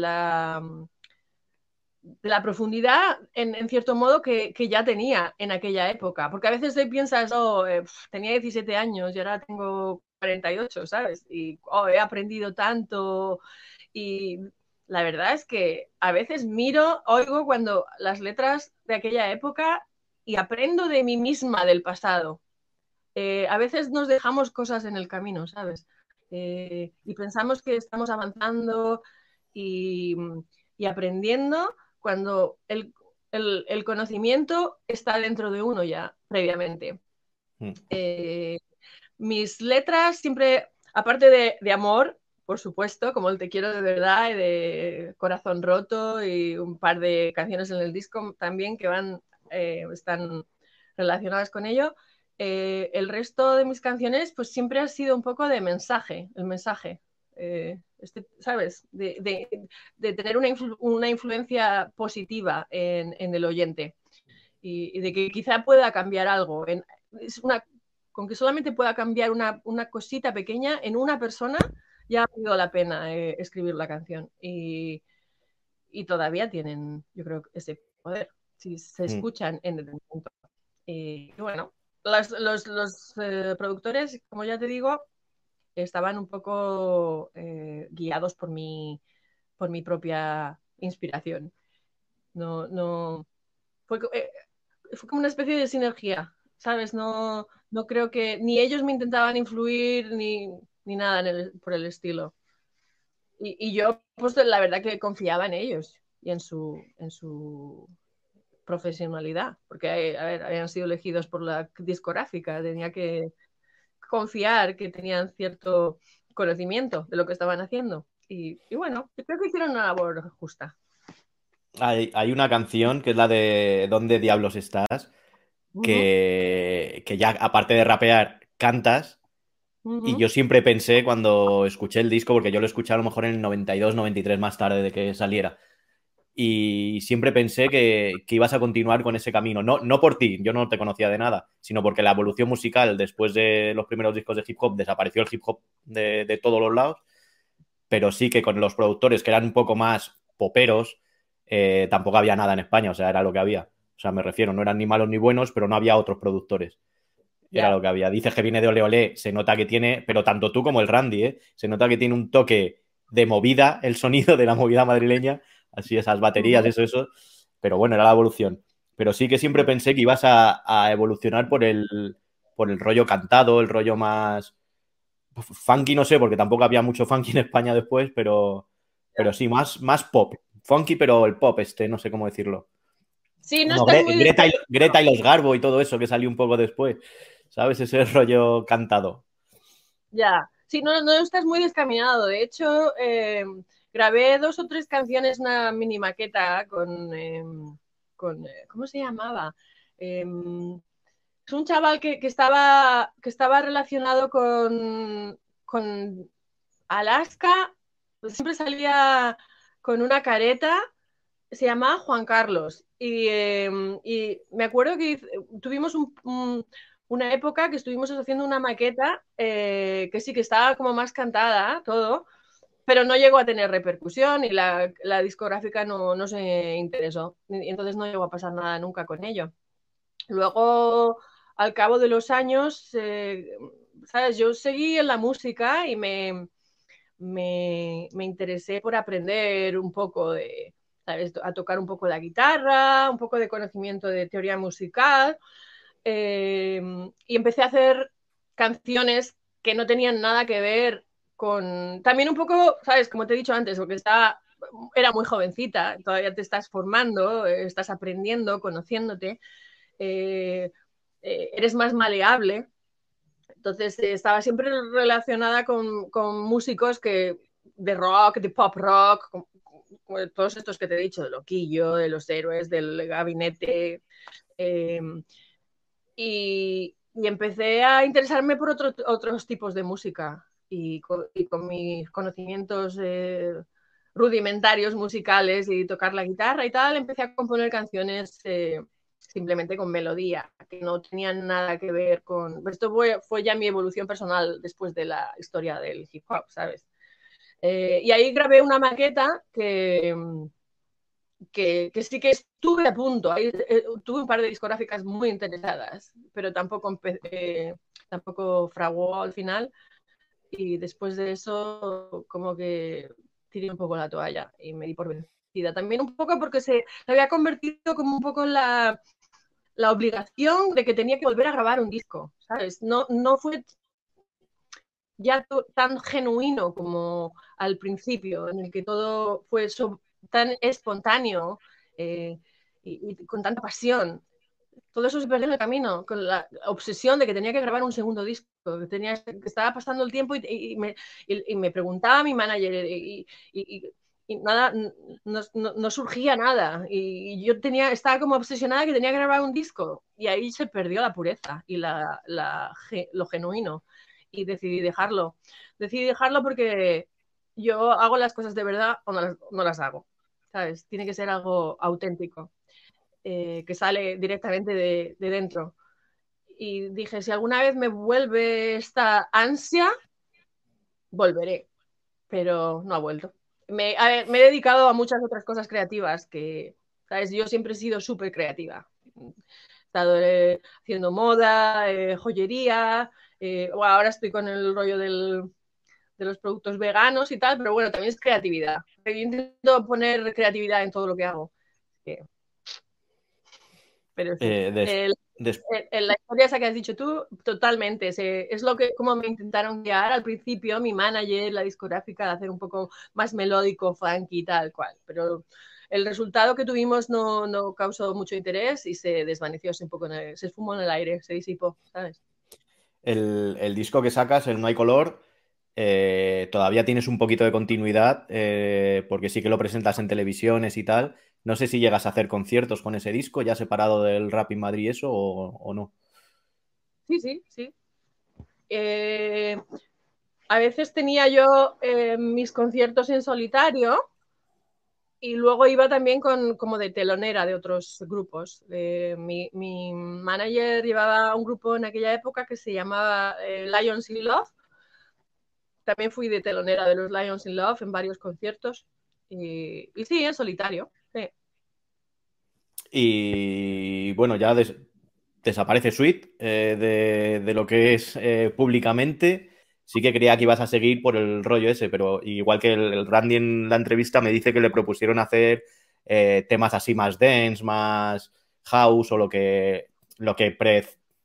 la profundidad, en, cierto modo, que, ya tenía en aquella época. Porque a veces te piensas, oh, eh, tenía 17 años y ahora tengo 48, ¿sabes? Y oh, he aprendido tanto. Y la verdad es que a veces miro, oigo cuando las letras de aquella época y aprendo de mí misma del pasado. Eh, a veces nos dejamos cosas en el camino, ¿sabes? Eh, y pensamos que estamos avanzando y, y aprendiendo cuando el, conocimiento está dentro de uno ya previamente. Mm. Eh, mis letras siempre, aparte de, amor, por supuesto, como el Te quiero de verdad y de Corazón roto y un par de canciones en el disco también que van, eh, están relacionadas con ello. Eh, el resto de mis canciones pues siempre ha sido un poco de mensaje, el mensaje. Este, ¿sabes? De, tener una, influencia positiva en, el oyente y, de que quizá pueda cambiar algo. una, con que solamente pueda cambiar una, cosita pequeña en una persona, ya ha valido la pena eh, escribir la canción. Y, todavía tienen, yo creo, ese poder, si se mm. escuchan en el momento. Y bueno, los, eh, productores, como ya te digo, estaban un poco eh, guiados por mi, por mi propia inspiración. No, no, fue, eh, fue como una especie de sinergia, ¿sabes? No, no creo que ni ellos me intentaban influir ni, ni nada por el estilo. Y, y, yo, pues la verdad que confiaba en ellos y en su, en su profesionalidad, porque a ver, habían sido elegidos por la discográfica, tenía que confiar que tenían cierto conocimiento de lo que estaban haciendo. Y, bueno, creo que hicieron una labor justa. Hay, una canción que es la de ¿Dónde diablos estás? Que, que ya aparte de rapear, cantas. Y yo siempre pensé cuando escuché el disco, porque yo lo escuché a lo mejor en el 92, 93 más tarde de que saliera. Y siempre pensé que, ibas a continuar con ese camino. No, no por ti, yo no te conocía de nada, sino porque la evolución musical después de los primeros discos de hip hop desapareció el hip hop de, todos los lados. Pero sí que con los productores que eran un poco más poperos, eh, tampoco había nada en España, o sea, era lo que había. O sea, me refiero, no eran ni malos ni buenos, pero no había otros productores. Era lo que había. Dices que viene de Ole Ole, se nota que tiene, pero tanto tú como el Randy, ¿eh? se nota que tiene un toque de movida, el sonido de la movida madrileña, así esas baterías, eso, eso. Pero bueno, era la evolución. Pero sí que siempre pensé que ibas a, evolucionar por el, por el rollo cantado, el rollo más funky, no sé, porque tampoco había mucho funky en España después, pero, pero sí, más, más pop. Funky, pero el pop este, no sé cómo decirlo. Sí, no, Greta, y, Greta, y, los Garbo y todo eso que salió un poco después. ¿sabes? Ese rollo cantado. Ya, sí, no, no estás muy descaminado. De hecho, em, grabé dos o tres canciones, una mini maqueta con, em, con eh, ¿cómo se llamaba? Em, es un chaval que, estaba, que estaba relacionado con, con Alaska, siempre salía con una careta, se llamaba Juan Carlos. Y, me acuerdo que tuvimos un una época que estuvimos haciendo una maqueta eh, que sí que estaba como más cantada, todo, pero no llegó a tener repercusión y la, discográfica no, se interesó. Y entonces no llegó a pasar nada nunca con ello. Luego, al cabo de los años, eh, ¿sabes? Yo seguí en la música y me, me, me, interesé por aprender un poco de, ¿sabes? A tocar un poco la guitarra, un poco de conocimiento de teoría musical. Em, y empecé a hacer canciones que no tenían nada que ver con... También un poco, ¿sabes? Como te he dicho antes, porque estaba, era muy jovencita, todavía te estás formando, estás aprendiendo, conociéndote, eh, eh, eres más maleable. Entonces eh, estaba siempre relacionada con, con, músicos que, de rock, de pop rock, todos estos que te he dicho, de Loquillo, de Los Héroes, del Gabinete. Em, y, empecé a interesarme por otros tipos de música y con, mis conocimientos eh, rudimentarios musicales y tocar la guitarra y tal, empecé a componer canciones eh, simplemente con melodía, que no tenían nada que ver con... Esto fue, fue, ya mi evolución personal después de la historia del hip hop, ¿sabes? Eh, y ahí grabé una maqueta que que, sí que estuve a punto. Eh, tuve un par de discográficas muy interesadas, pero tampoco, eh, tampoco fraguó al final. Y después de eso, como que tiré un poco la toalla y me di por vencida. También un poco porque se, había convertido como un poco en la, la obligación de que tenía que volver a grabar un disco, ¿sabes? No, no fue ya tan genuino como al principio, en el que todo fue tan espontáneo eh, y, con tanta pasión. Todo eso se perdió en el camino, con la obsesión de que tenía que grabar un segundo disco, que, tenía, que estaba pasando el tiempo y, me, y me, preguntaba a mi manager y, nada, no, surgía nada. Y yo tenía, estaba como obsesionada que tenía que grabar un disco y ahí se perdió la pureza y la, lo genuino y decidí dejarlo. Decidí dejarlo porque yo hago las cosas de verdad o no las hago. ¿sabes? Tiene que ser algo auténtico, eh, que sale directamente de, dentro. Y dije, si alguna vez me vuelve esta ansia, volveré, pero no ha vuelto. Me, he dedicado a muchas otras cosas creativas que, ¿sabes? Yo siempre he sido súper creativa. He estado eh, haciendo moda, eh, joyería, ahora estoy con el rollo del, de los productos veganos y tal, pero bueno, también es creatividad. Intento poner creatividad en todo lo que hago. Pero eh, la historia esa que has dicho tú, totalmente. es lo que como me intentaron guiar al principio, mi manager, la discográfica, de hacer un poco más melódico, funky y tal cual. Pero el resultado que tuvimos no, no causó mucho interés y se desvaneció, se, un poco se esfumó en el aire, se disipó, ¿sabes? el, disco que sacas, el No hay color, eh, todavía tienes un poquito de continuidad, eh, porque sí que lo presentas en televisiones y tal. No sé si llegas a hacer conciertos con ese disco, ya separado del Rap in Madrid eso o, no. Sí, sí, sí. Eh, a veces tenía yo mis conciertos en solitario y luego iba también con, como de telonera de otros grupos. mi, mi, manager llevaba un grupo en aquella época que se llamaba eh, Lions in Love. También fui de telonera de los Lions in Love en varios conciertos. Y, sí, en solitario. Y bueno, ya desaparece Sweet eh, de, de, lo que es eh, públicamente. Sí que creía que ibas a seguir por el rollo ese, pero igual que el, Randy en la entrevista me dice que le propusieron hacer eh, temas así más dance, más house o lo que, lo que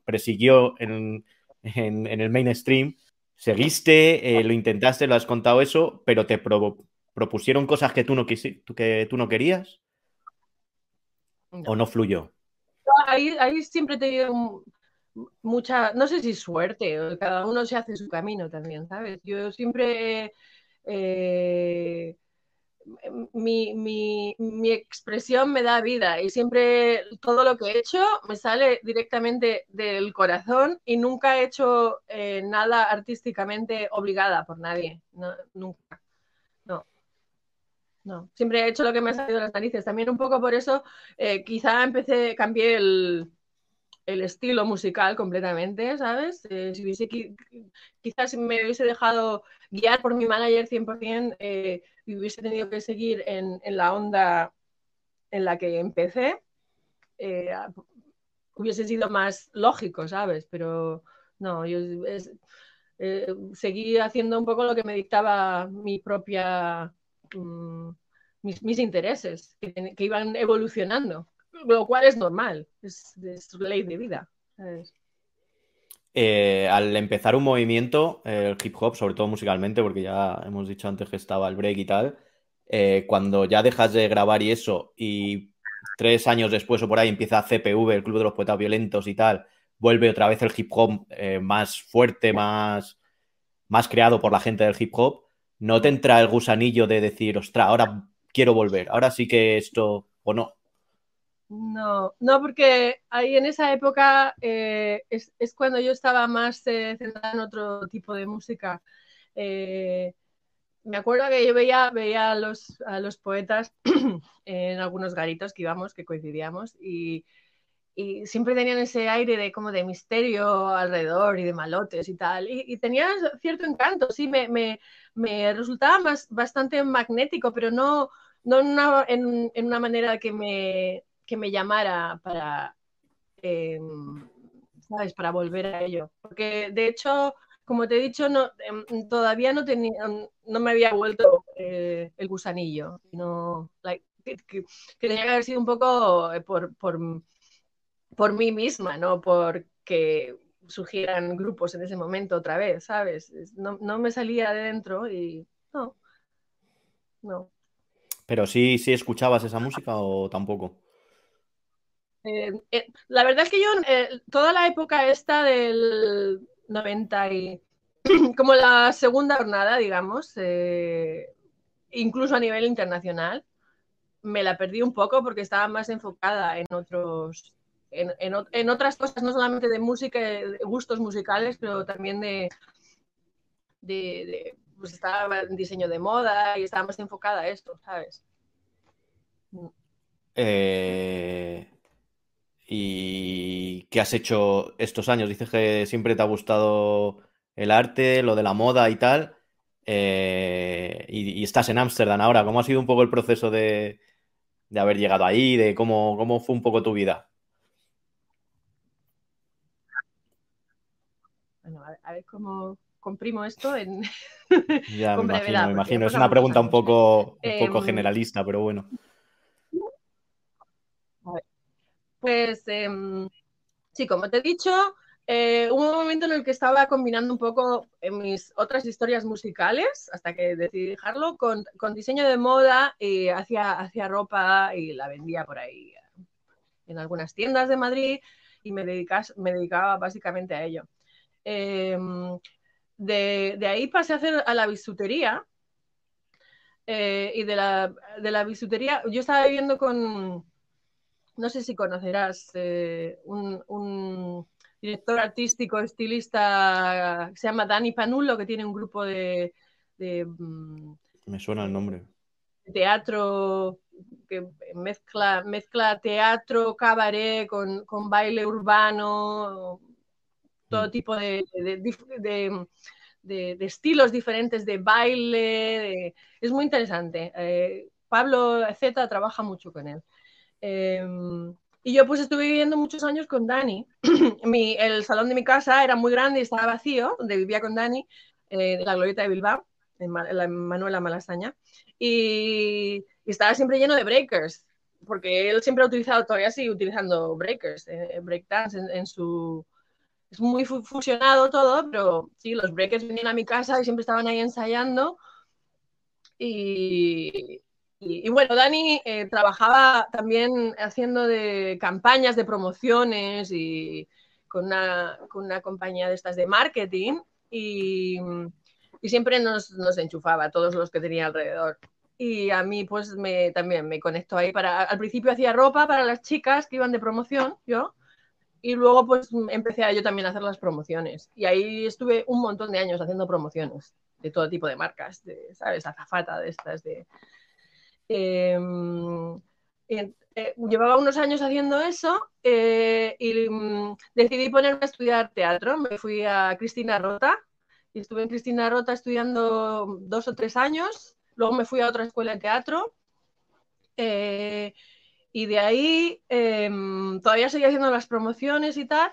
presiguió en, el mainstream. Seguiste, lo intentaste, lo has contado eso, pero te propusieron cosas que tú no, que tú no querías o no fluyó. Ahí, siempre tenido un, mucha, no sé si suerte, cada uno se hace su camino también, ¿sabes? Yo siempre, eh, mi, mi, expresión me da vida y siempre todo lo que he hecho me sale directamente del corazón y nunca he hecho eh, nada artísticamente obligada por nadie, nunca. No. Siempre he hecho lo que me ha salido de las narices. También un poco por eso, eh, quizá empecé, cambié el, el estilo musical completamente, ¿sabes? Eh, si hubiese, quizás me hubiese dejado guiar por mi manager 100% eh, y hubiese tenido que seguir en, la onda en la que empecé, eh, hubiese sido más lógico, ¿sabes? Pero no, yo seguí haciendo un poco lo que me dictaba mi propia... Mm, mis, intereses, que iban evolucionando lo cual es normal, es, ley de vida. Eh, al empezar un movimiento, el hip hop, sobre todo musicalmente, porque ya hemos dicho antes que estaba el break y tal, eh, cuando ya dejas de grabar y eso, y tres años después o por ahí empieza CPV, el Club de los Poetas Violentos y tal, vuelve otra vez el hip hop eh, más fuerte, más, más creado por la gente del hip hop, ¿no te entra el gusanillo de decir, ostra, ahora quiero volver, ahora sí que esto, o no? No, no, porque ahí en esa época eh, es, cuando yo estaba más eh, centrada en otro tipo de música. Eh, me acuerdo que yo veía, veía a, los, a los poetas [clears throat] en algunos garitos que íbamos, que coincidíamos, y, siempre tenían ese aire de como de misterio alrededor y de malotes y tal. Y, tenía cierto encanto, sí, me, me, resultaba más, bastante magnético, pero no, no en una manera que me que me llamara para, em, ¿sabes? Para volver a ello. Porque de hecho, como te he dicho, no, em, todavía no, tenía, no me había vuelto eh, el gusanillo. No, que, tenía que haber sido un poco eh, por, por, mí misma, no porque surgieran grupos en ese momento otra vez, ¿sabes? No, no me salía de dentro y no, no. Pero sí, sí escuchabas esa música o tampoco. Eh, eh, la verdad es que yo, eh, toda la época esta del 90 y [clears throat] como la segunda jornada, digamos, incluso a nivel internacional, me la perdí un poco porque estaba más enfocada en otros, en, otras cosas, no solamente de música, de gustos musicales, pero también de, de, pues estaba en diseño de moda y estaba más enfocada a esto, ¿sabes? Eh, ¿Y qué has hecho estos años? Dices que siempre te ha gustado el arte, lo de la moda y tal. Eh, y, estás en Ámsterdam ahora. ¿Cómo ha sido un poco el proceso de, haber llegado ahí? De cómo, cómo fue un poco tu vida? Bueno, a ver, cómo comprimo esto en [laughs] ya, me imagino, me imagino. Es una pregunta un poco, un poco em, generalista, pero bueno. Pues em, sí, como te he dicho, eh, hubo un momento en el que estaba combinando un poco en mis otras historias musicales, hasta que decidí dejarlo, con, diseño de moda y hacía, ropa y la vendía por ahí en algunas tiendas de Madrid y me, me dedicaba básicamente a ello. Em, de, ahí pasé a hacer a la bisutería. Eh, y de la, de la bisutería, yo estaba viviendo con, no sé si conocerás, eh, un, director artístico, estilista, se llama Dani Panulo, que tiene un grupo de... Mm, Me suena el nombre. Teatro que mezcla, mezcla teatro, cabaret con, baile urbano, todo mm. tipo de, de, estilos diferentes de baile. es muy interesante. Eh, Pablo Z trabaja mucho con él. Em, y yo pues estuve viviendo muchos años con Dani. [clears throat] el salón de mi casa era muy grande y estaba vacío, donde vivía con Dani, eh, en la glorieta de Bilbao, en, la Manuela Malasaña. Y, estaba siempre lleno de breakers, porque él siempre ha utilizado, todavía sigue utilizando breakers, eh, breakdance en, su... Es muy fusionado todo, pero sí, los breakers venían a mi casa y siempre estaban ahí ensayando. Y, bueno, Dani eh, trabajaba también haciendo de campañas de promociones y con una, con una compañía de estas de marketing y, y siempre nos, nos, enchufaba a todos los que tenía alrededor. Y a mí pues me, también me conectó ahí para, al principio hacía ropa para las chicas que iban de promoción, yo, y luego pues empecé a yo también a hacer las promociones. Y ahí estuve un montón de años haciendo promociones de todo tipo de marcas, de, ¿sabes? Azafata de estas, de Em, eh, llevaba unos años haciendo eso eh, y mm, decidí ponerme a estudiar teatro. Me fui a Cristina Rota y estuve en Cristina Rota estudiando dos o tres años. Luego me fui a otra escuela de teatro. Eh, y de ahí em, todavía seguía haciendo las promociones y tal.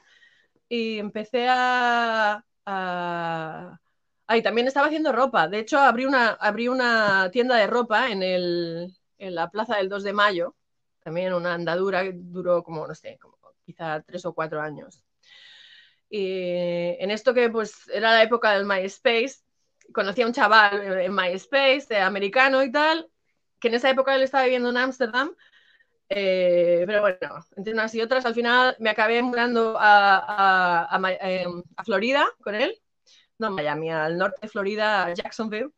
Y empecé a, Ahí también estaba haciendo ropa. De hecho, abrí una, abrí una tienda de ropa en, el, en la plaza del 2 de mayo. También una andadura que duró como, no sé, como quizá tres o cuatro años. Y en esto que pues era la época del MySpace, conocí a un chaval en MySpace, de americano y tal, que en esa época él estaba viviendo en Ámsterdam. Eh, pero bueno, entre unas y otras, al final me acabé mudando a, a, a em, Florida con él no Miami, al norte de Florida, Jacksonville.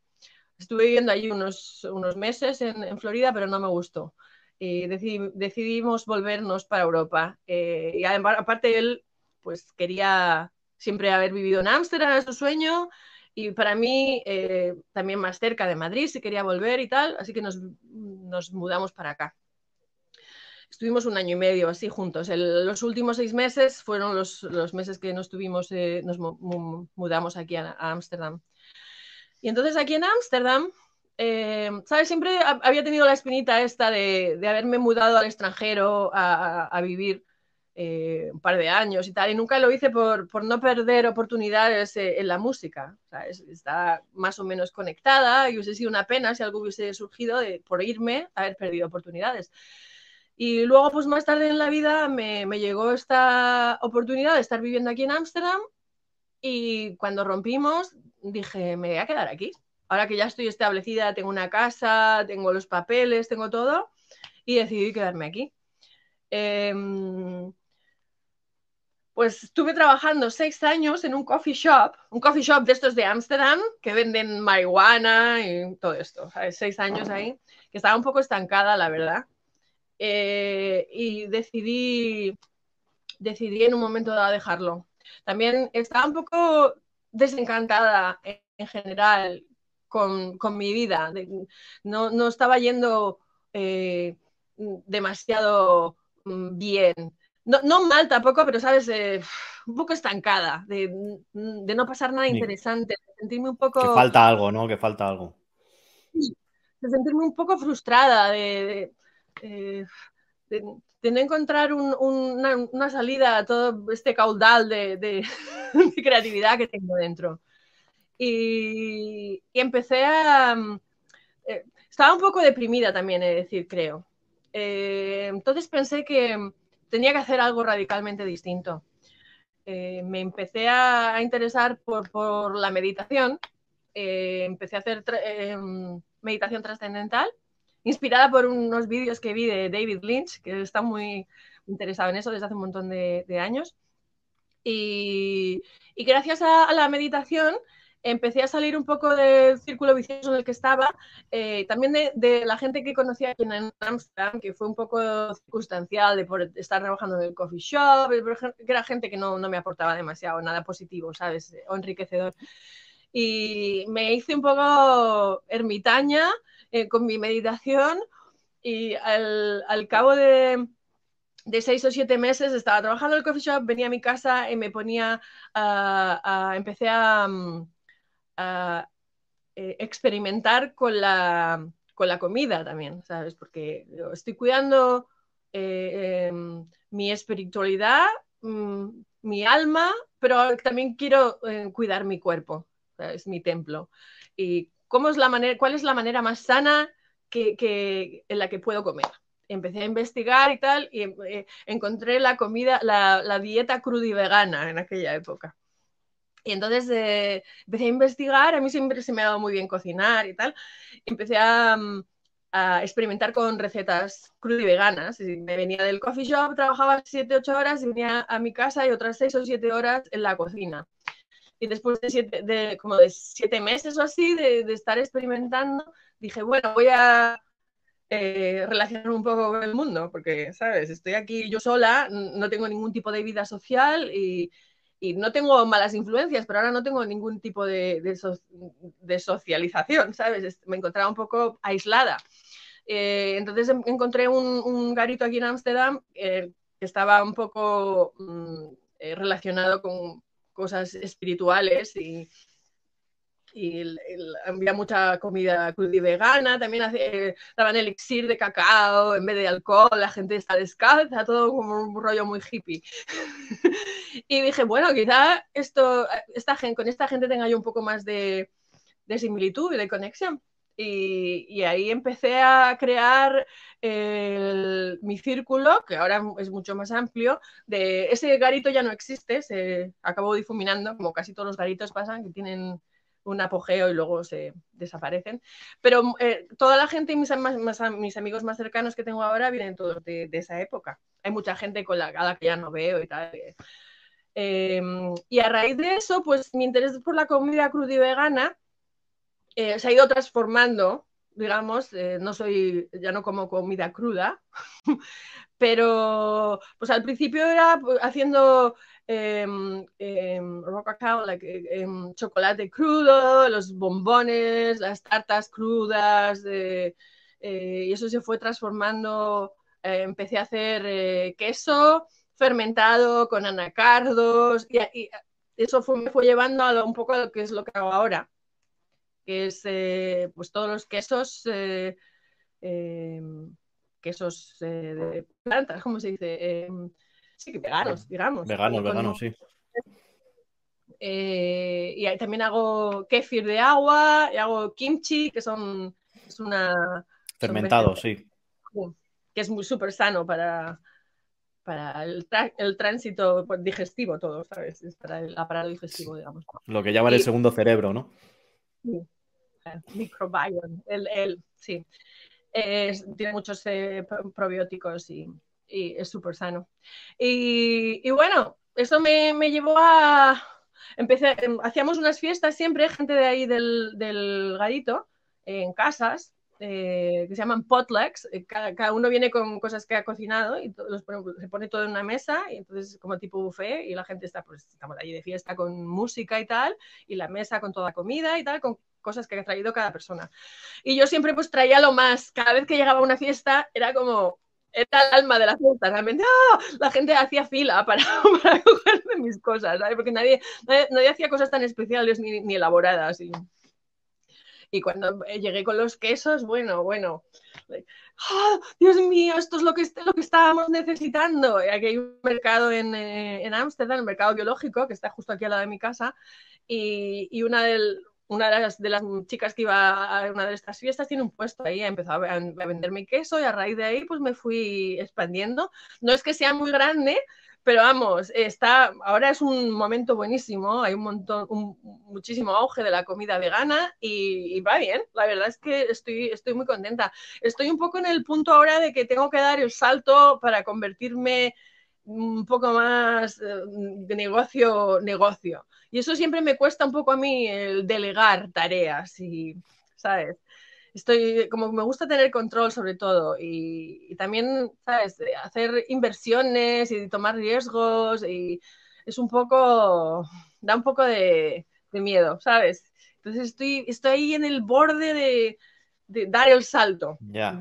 Estuve viviendo allí unos, unos meses en, Florida, pero no me gustó. Y decidimos volvernos para Europa. Eh, y aparte él, pues quería siempre haber vivido en Ámsterdam, era su sueño. Y para mí, eh, también más cerca de Madrid, si quería volver y tal. Así que nos, nos mudamos para acá estuvimos un año y medio así juntos. los últimos seis meses fueron los, meses que nos tuvimos, eh, nos mudamos aquí a Ámsterdam. Y entonces aquí en Ámsterdam, eh, ¿sabes? Siempre había tenido la espinita esta de, haberme mudado al extranjero a, vivir eh, un par de años y tal, y nunca lo hice por, no perder oportunidades en la música. Está más o menos conectada y hubiese sido una pena si algo hubiese surgido de, por irme, haber perdido oportunidades. Y luego, pues más tarde en la vida me, llegó esta oportunidad de estar viviendo aquí en Ámsterdam y cuando rompimos dije, me voy a quedar aquí. Ahora que ya estoy establecida, tengo una casa, tengo los papeles, tengo todo y decidí quedarme aquí. Em, pues estuve trabajando seis años en un coffee shop, un coffee shop de estos de Ámsterdam, que venden marihuana y todo esto. Seis años ahí, que estaba un poco estancada, la verdad. Eh, y decidí, decidí en un momento dado dejarlo. También estaba un poco desencantada en, general con, mi vida. no, estaba yendo eh, demasiado mm, bien. No, mal tampoco, pero sabes, eh, un poco estancada, de, no pasar nada interesante, de sentirme un poco... Que falta algo, ¿no? Que falta algo. De sentirme un poco frustrada, de eh, de, no encontrar una, salida a todo este caudal de, [laughs] creatividad que tengo dentro. Y, empecé a... Eh, estaba un poco deprimida también, es decir, creo. Eh, entonces pensé que tenía que hacer algo radicalmente distinto. me empecé a, interesar por, la meditación. empecé a hacer meditación trascendental inspirada por unos vídeos que vi de David Lynch, que está muy interesado en eso desde hace un montón de, años. Y, gracias a, la meditación empecé a salir un poco del círculo vicioso en el que estaba, eh, también de, la gente que conocía en Amsterdam, que fue un poco circunstancial de por estar trabajando en el coffee shop, que era gente que no, no me aportaba demasiado, nada positivo, ¿sabes? O enriquecedor. Y me hice un poco ermitaña eh, con mi meditación y al, al cabo de, de seis o siete meses estaba trabajando en el coffee shop, venía a mi casa y me ponía a, empecé a, mm, eh, experimentar con la, con la comida también, ¿sabes? Porque estoy cuidando eh, em, mi espiritualidad, mm, mi alma, pero también quiero cuidar mi cuerpo, es mi templo. ¿Y cómo es la manera, cuál es la manera más sana que, en la que puedo comer? empecé a investigar y tal, y eh, encontré la comida, la, dieta vegana en aquella época. Y entonces eh, empecé a investigar, a mí siempre se me ha dado muy bien cocinar y tal. empecé a, mm, experimentar con recetas crudiveganas. Me venía del coffee shop, trabajaba 7-8 horas y venía a mi casa y otras 6 o 7 horas en la cocina. Y después de, siete, como de 7 meses o así de, estar experimentando, dije, bueno, voy a eh, relacionar un poco con el mundo, porque, ¿sabes? Estoy aquí yo sola, no tengo ningún tipo de vida social y, no tengo malas influencias, pero ahora no tengo ningún tipo de, de, socialización, ¿sabes? Me encontraba un poco aislada. Eh, entonces em, encontré un, garito aquí en Ámsterdam eh, que estaba un poco mm, relacionado con cosas espirituales y, había mucha comida y vegana, también eh, daban elixir de cacao en vez de alcohol, la gente está descalza, todo como un rollo muy hippie. [laughs] y dije, bueno, quizá esto, esta gente, con esta gente tenga yo un poco más de, de similitud y de conexión. Y, y, ahí empecé a crear mi círculo, que ahora es mucho más amplio, de ese garito ya no existe, se acabó difuminando, como casi todos los garitos pasan, que tienen un apogeo y luego se desaparecen. Pero eh, toda la gente y mis, mis, amigos más cercanos que tengo ahora vienen todos de, esa época. Hay mucha gente con la, a que ya no veo y tal. Em, y a raíz de eso, pues mi interés por la comida cruda y vegana eh, se ha ido transformando, digamos, eh, no soy, ya no como comida cruda, [laughs] pero pues al principio era pues, haciendo Em, em, em, chocolate crudo, los bombones, las tartas crudas, eh, y eso se fue transformando. Eh, empecé a hacer eh, queso fermentado con anacardos, y, eso me fue llevando a un poco a lo que es lo que hago ahora, que es pues todos los quesos quesos de plantas, ¿cómo se dice? Sí, veganos, digamos. Veganos, veganos, sí. Eh, y también hago kefir de agua, y hago kimchi, que son es una fermentado, sí. Que es muy súper sano para, para el, tránsito digestivo todo, ¿sabes? Es para el aparato digestivo, digamos. Lo que llaman el segundo cerebro, ¿no? Sí. Microbiome, el, sí. tiene muchos eh, probióticos y, y es súper sano. Y, bueno, eso me, llevó a... Empecé, em, hacíamos unas fiestas siempre, gente de ahí del, del garito, en casas, eh, que se llaman potlucks. Eh, cada, uno viene con cosas que ha cocinado y se pone todo en una mesa y entonces como tipo buffet y la gente está, pues estamos allí de fiesta con música y tal y la mesa con toda comida y tal, con cosas que ha traído cada persona. Y yo siempre pues traía lo más. Cada vez que llegaba a una fiesta era como era el alma de la fiesta, realmente ¡ah! la gente hacía fila para, [laughs] para mis cosas, ¿sabes? porque nadie, nadie, hacía cosas tan especiales ni, ni elaboradas. Y, y, cuando llegué con los quesos, bueno, bueno, ¡ah! Dios mío, esto es lo que, lo que estábamos necesitando. Y aquí hay un mercado en Ámsterdam, el mercado biológico, que está justo aquí al lado de mi casa, y, una de las, chicas que iba a una de estas fiestas tiene un puesto ahí, empezó a, a, vender mi queso y a raíz de ahí pues me fui expandiendo. No es que sea muy grande, pero vamos, está, ahora es un momento buenísimo, hay un montón, un, muchísimo auge de la comida vegana y, y, va bien, la verdad es que estoy, estoy muy contenta. Estoy un poco en el punto ahora de que tengo que dar el salto para convertirme un poco más eh, de negocio, negocio. Y eso siempre me cuesta un poco a mí el delegar tareas y, ¿sabes? Estoy, como me gusta tener control sobre todo y, también, ¿sabes? Hacer inversiones y tomar riesgos y es un poco, da un poco de, miedo, ¿sabes? Entonces estoy, estoy ahí en el borde de, dar el salto. Ya.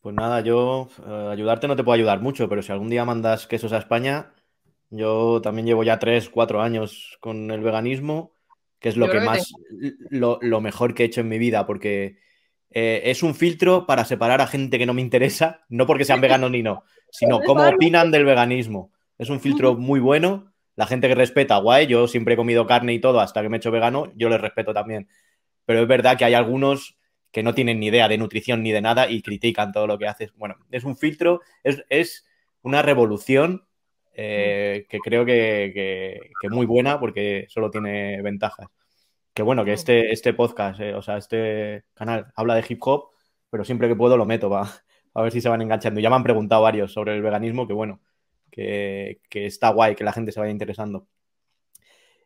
Pues nada, yo eh, ayudarte no te puedo ayudar mucho, pero si algún día mandas quesos a España, yo también llevo ya tres, cuatro años con el veganismo, que es lo que más, lo, mejor que he hecho en mi vida, porque eh, es un filtro para separar a gente que no me interesa, no porque sean veganos ni no, [laughs] sino cómo opinan del veganismo. Es un filtro [laughs] muy bueno. La gente que respeta, guay, yo siempre he comido carne y todo hasta que me he hecho vegano, yo les respeto también. Pero es verdad que hay algunos que no tienen ni idea de nutrición ni de nada y critican todo lo que haces. Bueno, es un filtro, es, una revolución eh, que creo que, que, muy buena porque solo tiene ventajas. Que bueno, que este, este podcast, eh, o sea, este canal habla de hip hop, pero siempre que puedo lo meto, va, [laughs] a ver si se van enganchando. Ya me han preguntado varios sobre el veganismo, que bueno, que, está guay que la gente se vaya interesando.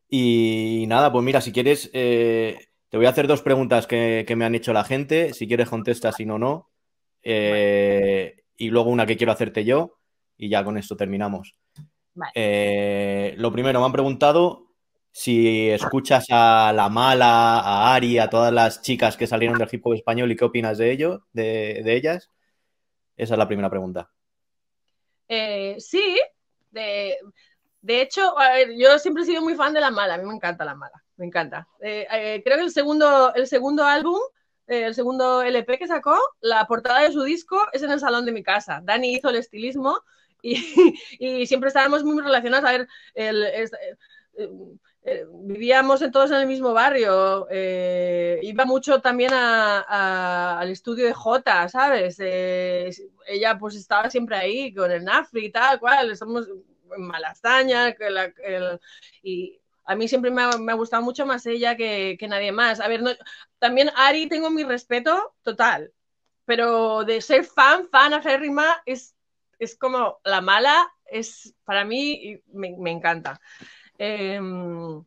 Y nada, pues mira, si quieres, eh, te voy a hacer dos preguntas que, me han hecho la gente. Si quieres, contestas, si no, no. Eh, y luego una que quiero hacerte yo. Y ya con esto terminamos. Eh, lo primero, me han preguntado si escuchas a La Mala, a Ari, a todas las chicas que salieron del hip hop español y qué opinas de ello, de, ellas. Esa es la primera pregunta. Eh, sí, de, de hecho, yo siempre he sido muy fan de La Mala, a mí me encanta La Mala me encanta. Eh, eh, creo que el segundo, el segundo álbum, el segundo LP que sacó, la portada de su disco es en el salón de mi casa. Dani hizo el estilismo [laughs] y, siempre estábamos muy relacionados. A ver, vivíamos en todos en el mismo barrio. iba mucho también al estudio de Jota, ¿sabes? ella pues estaba siempre ahí con el Nafri y tal, cual. Estamos en Malastaña, y a mí siempre me ha, gustado mucho más ella que, nadie más. A ver, también Ari tengo mi respeto total, pero de ser fan, fan aférrima, es, es como la mala, es para mí me, encanta. Em,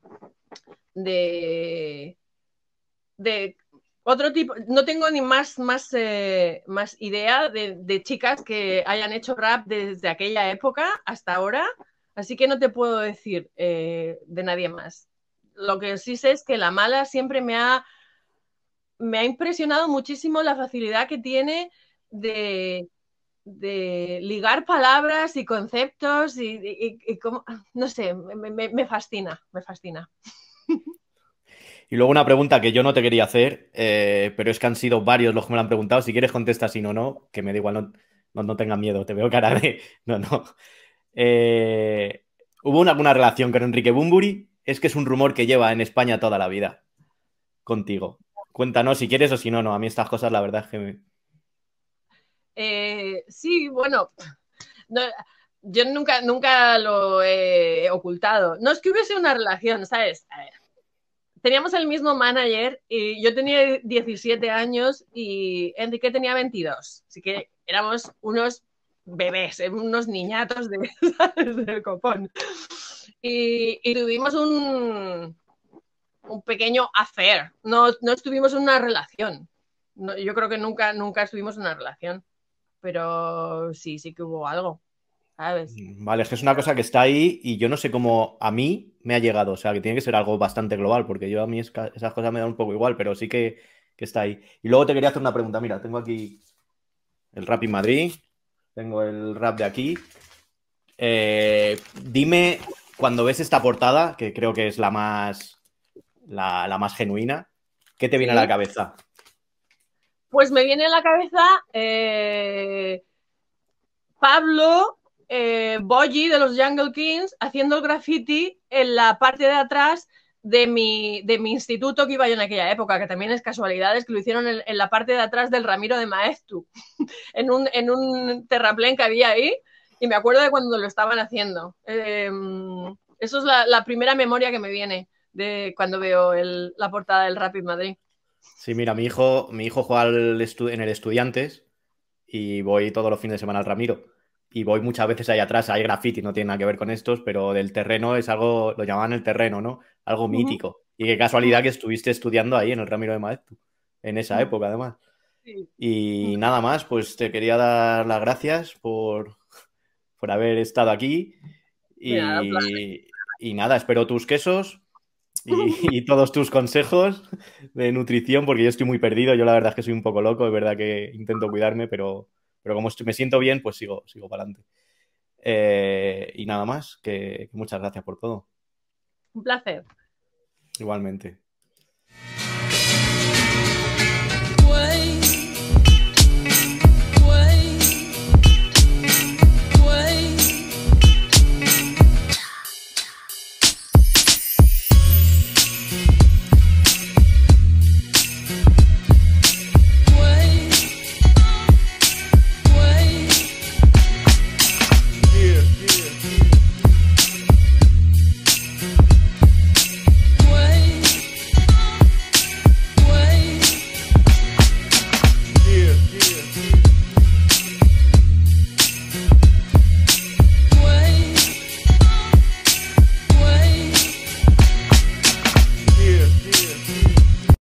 de, de otro tipo, no tengo ni más, más, eh, más idea de, de, chicas que hayan hecho rap desde aquella época hasta ahora. Así que no te puedo decir eh, de nadie más. Lo que sí sé es que la mala siempre me ha, me ha impresionado muchísimo la facilidad que tiene de, ligar palabras y conceptos y, no sé, me, fascina, me fascina. [laughs] Y luego una pregunta que yo no te quería hacer, eh, pero es que han sido varios los que me lo han preguntado. Si quieres contestas, si no, no, que me da igual, no, no, tengas miedo, te veo cara de... [laughs] No, no. Eh, ¿Hubo una, alguna relación con Enrique Bumburi? Es que es un rumor que lleva en España toda la vida contigo. Cuéntanos si quieres o si no, no. A mí estas cosas la verdad es que... Eh, sí, bueno, yo nunca, nunca lo he ocultado. No es que hubiese una relación, ¿sabes? teníamos el mismo manager y yo tenía 17 años y Enrique tenía 22. Así que éramos unos bebés, unos niñatos de, [laughs] copón. Y, tuvimos un, un pequeño affair. No, no estuvimos en una relación. yo creo que nunca, nunca estuvimos en una relación. Pero sí, sí que hubo algo. ¿sabes? Vale, es que es una cosa que está ahí y yo no sé cómo a mí me ha llegado. O sea, que tiene que ser algo bastante global, porque yo a mí esas cosas me dan un poco igual, pero sí que, que está ahí. Y luego te quería hacer una pregunta. Mira, tengo aquí el Rap Madrid. Tengo el rap de aquí. Eh, dime, cuando ves esta portada, que creo que es la más, la, más genuina, ¿qué te viene a la cabeza? Pues me viene a la cabeza eh, Pablo eh, de los Jungle Kings haciendo el graffiti en la parte de atrás de mi, de mi instituto que iba yo en aquella época, que también es casualidades, que lo hicieron en, la parte de atrás del Ramiro de Maestu, [laughs] en un, en un terraplén que había ahí, y me acuerdo de cuando lo estaban haciendo. Em, eso es la, primera memoria que me viene de cuando veo la portada del Rapid Madrid. Sí, mira, mi hijo, mi hijo juega en el Estudiantes y voy todos los fines de semana al Ramiro. y voy muchas veces ahí atrás, hay graffiti, no tiene nada que ver con estos, pero del terreno es algo, lo llamaban el terreno, ¿no? Algo mítico. Y qué casualidad que estuviste estudiando ahí en el Ramiro de Maeztu, en esa época además. Y nada más, pues te quería dar las gracias por, por haber estado aquí. Y, y nada, espero tus quesos [laughs] y, todos tus consejos de nutrición, porque yo estoy muy perdido. Yo la verdad es que soy un poco loco, es verdad que intento cuidarme, pero, pero como me siento bien, pues sigo, sigo para adelante. Eh, y nada más, que muchas gracias por todo. Un placer. Igualmente.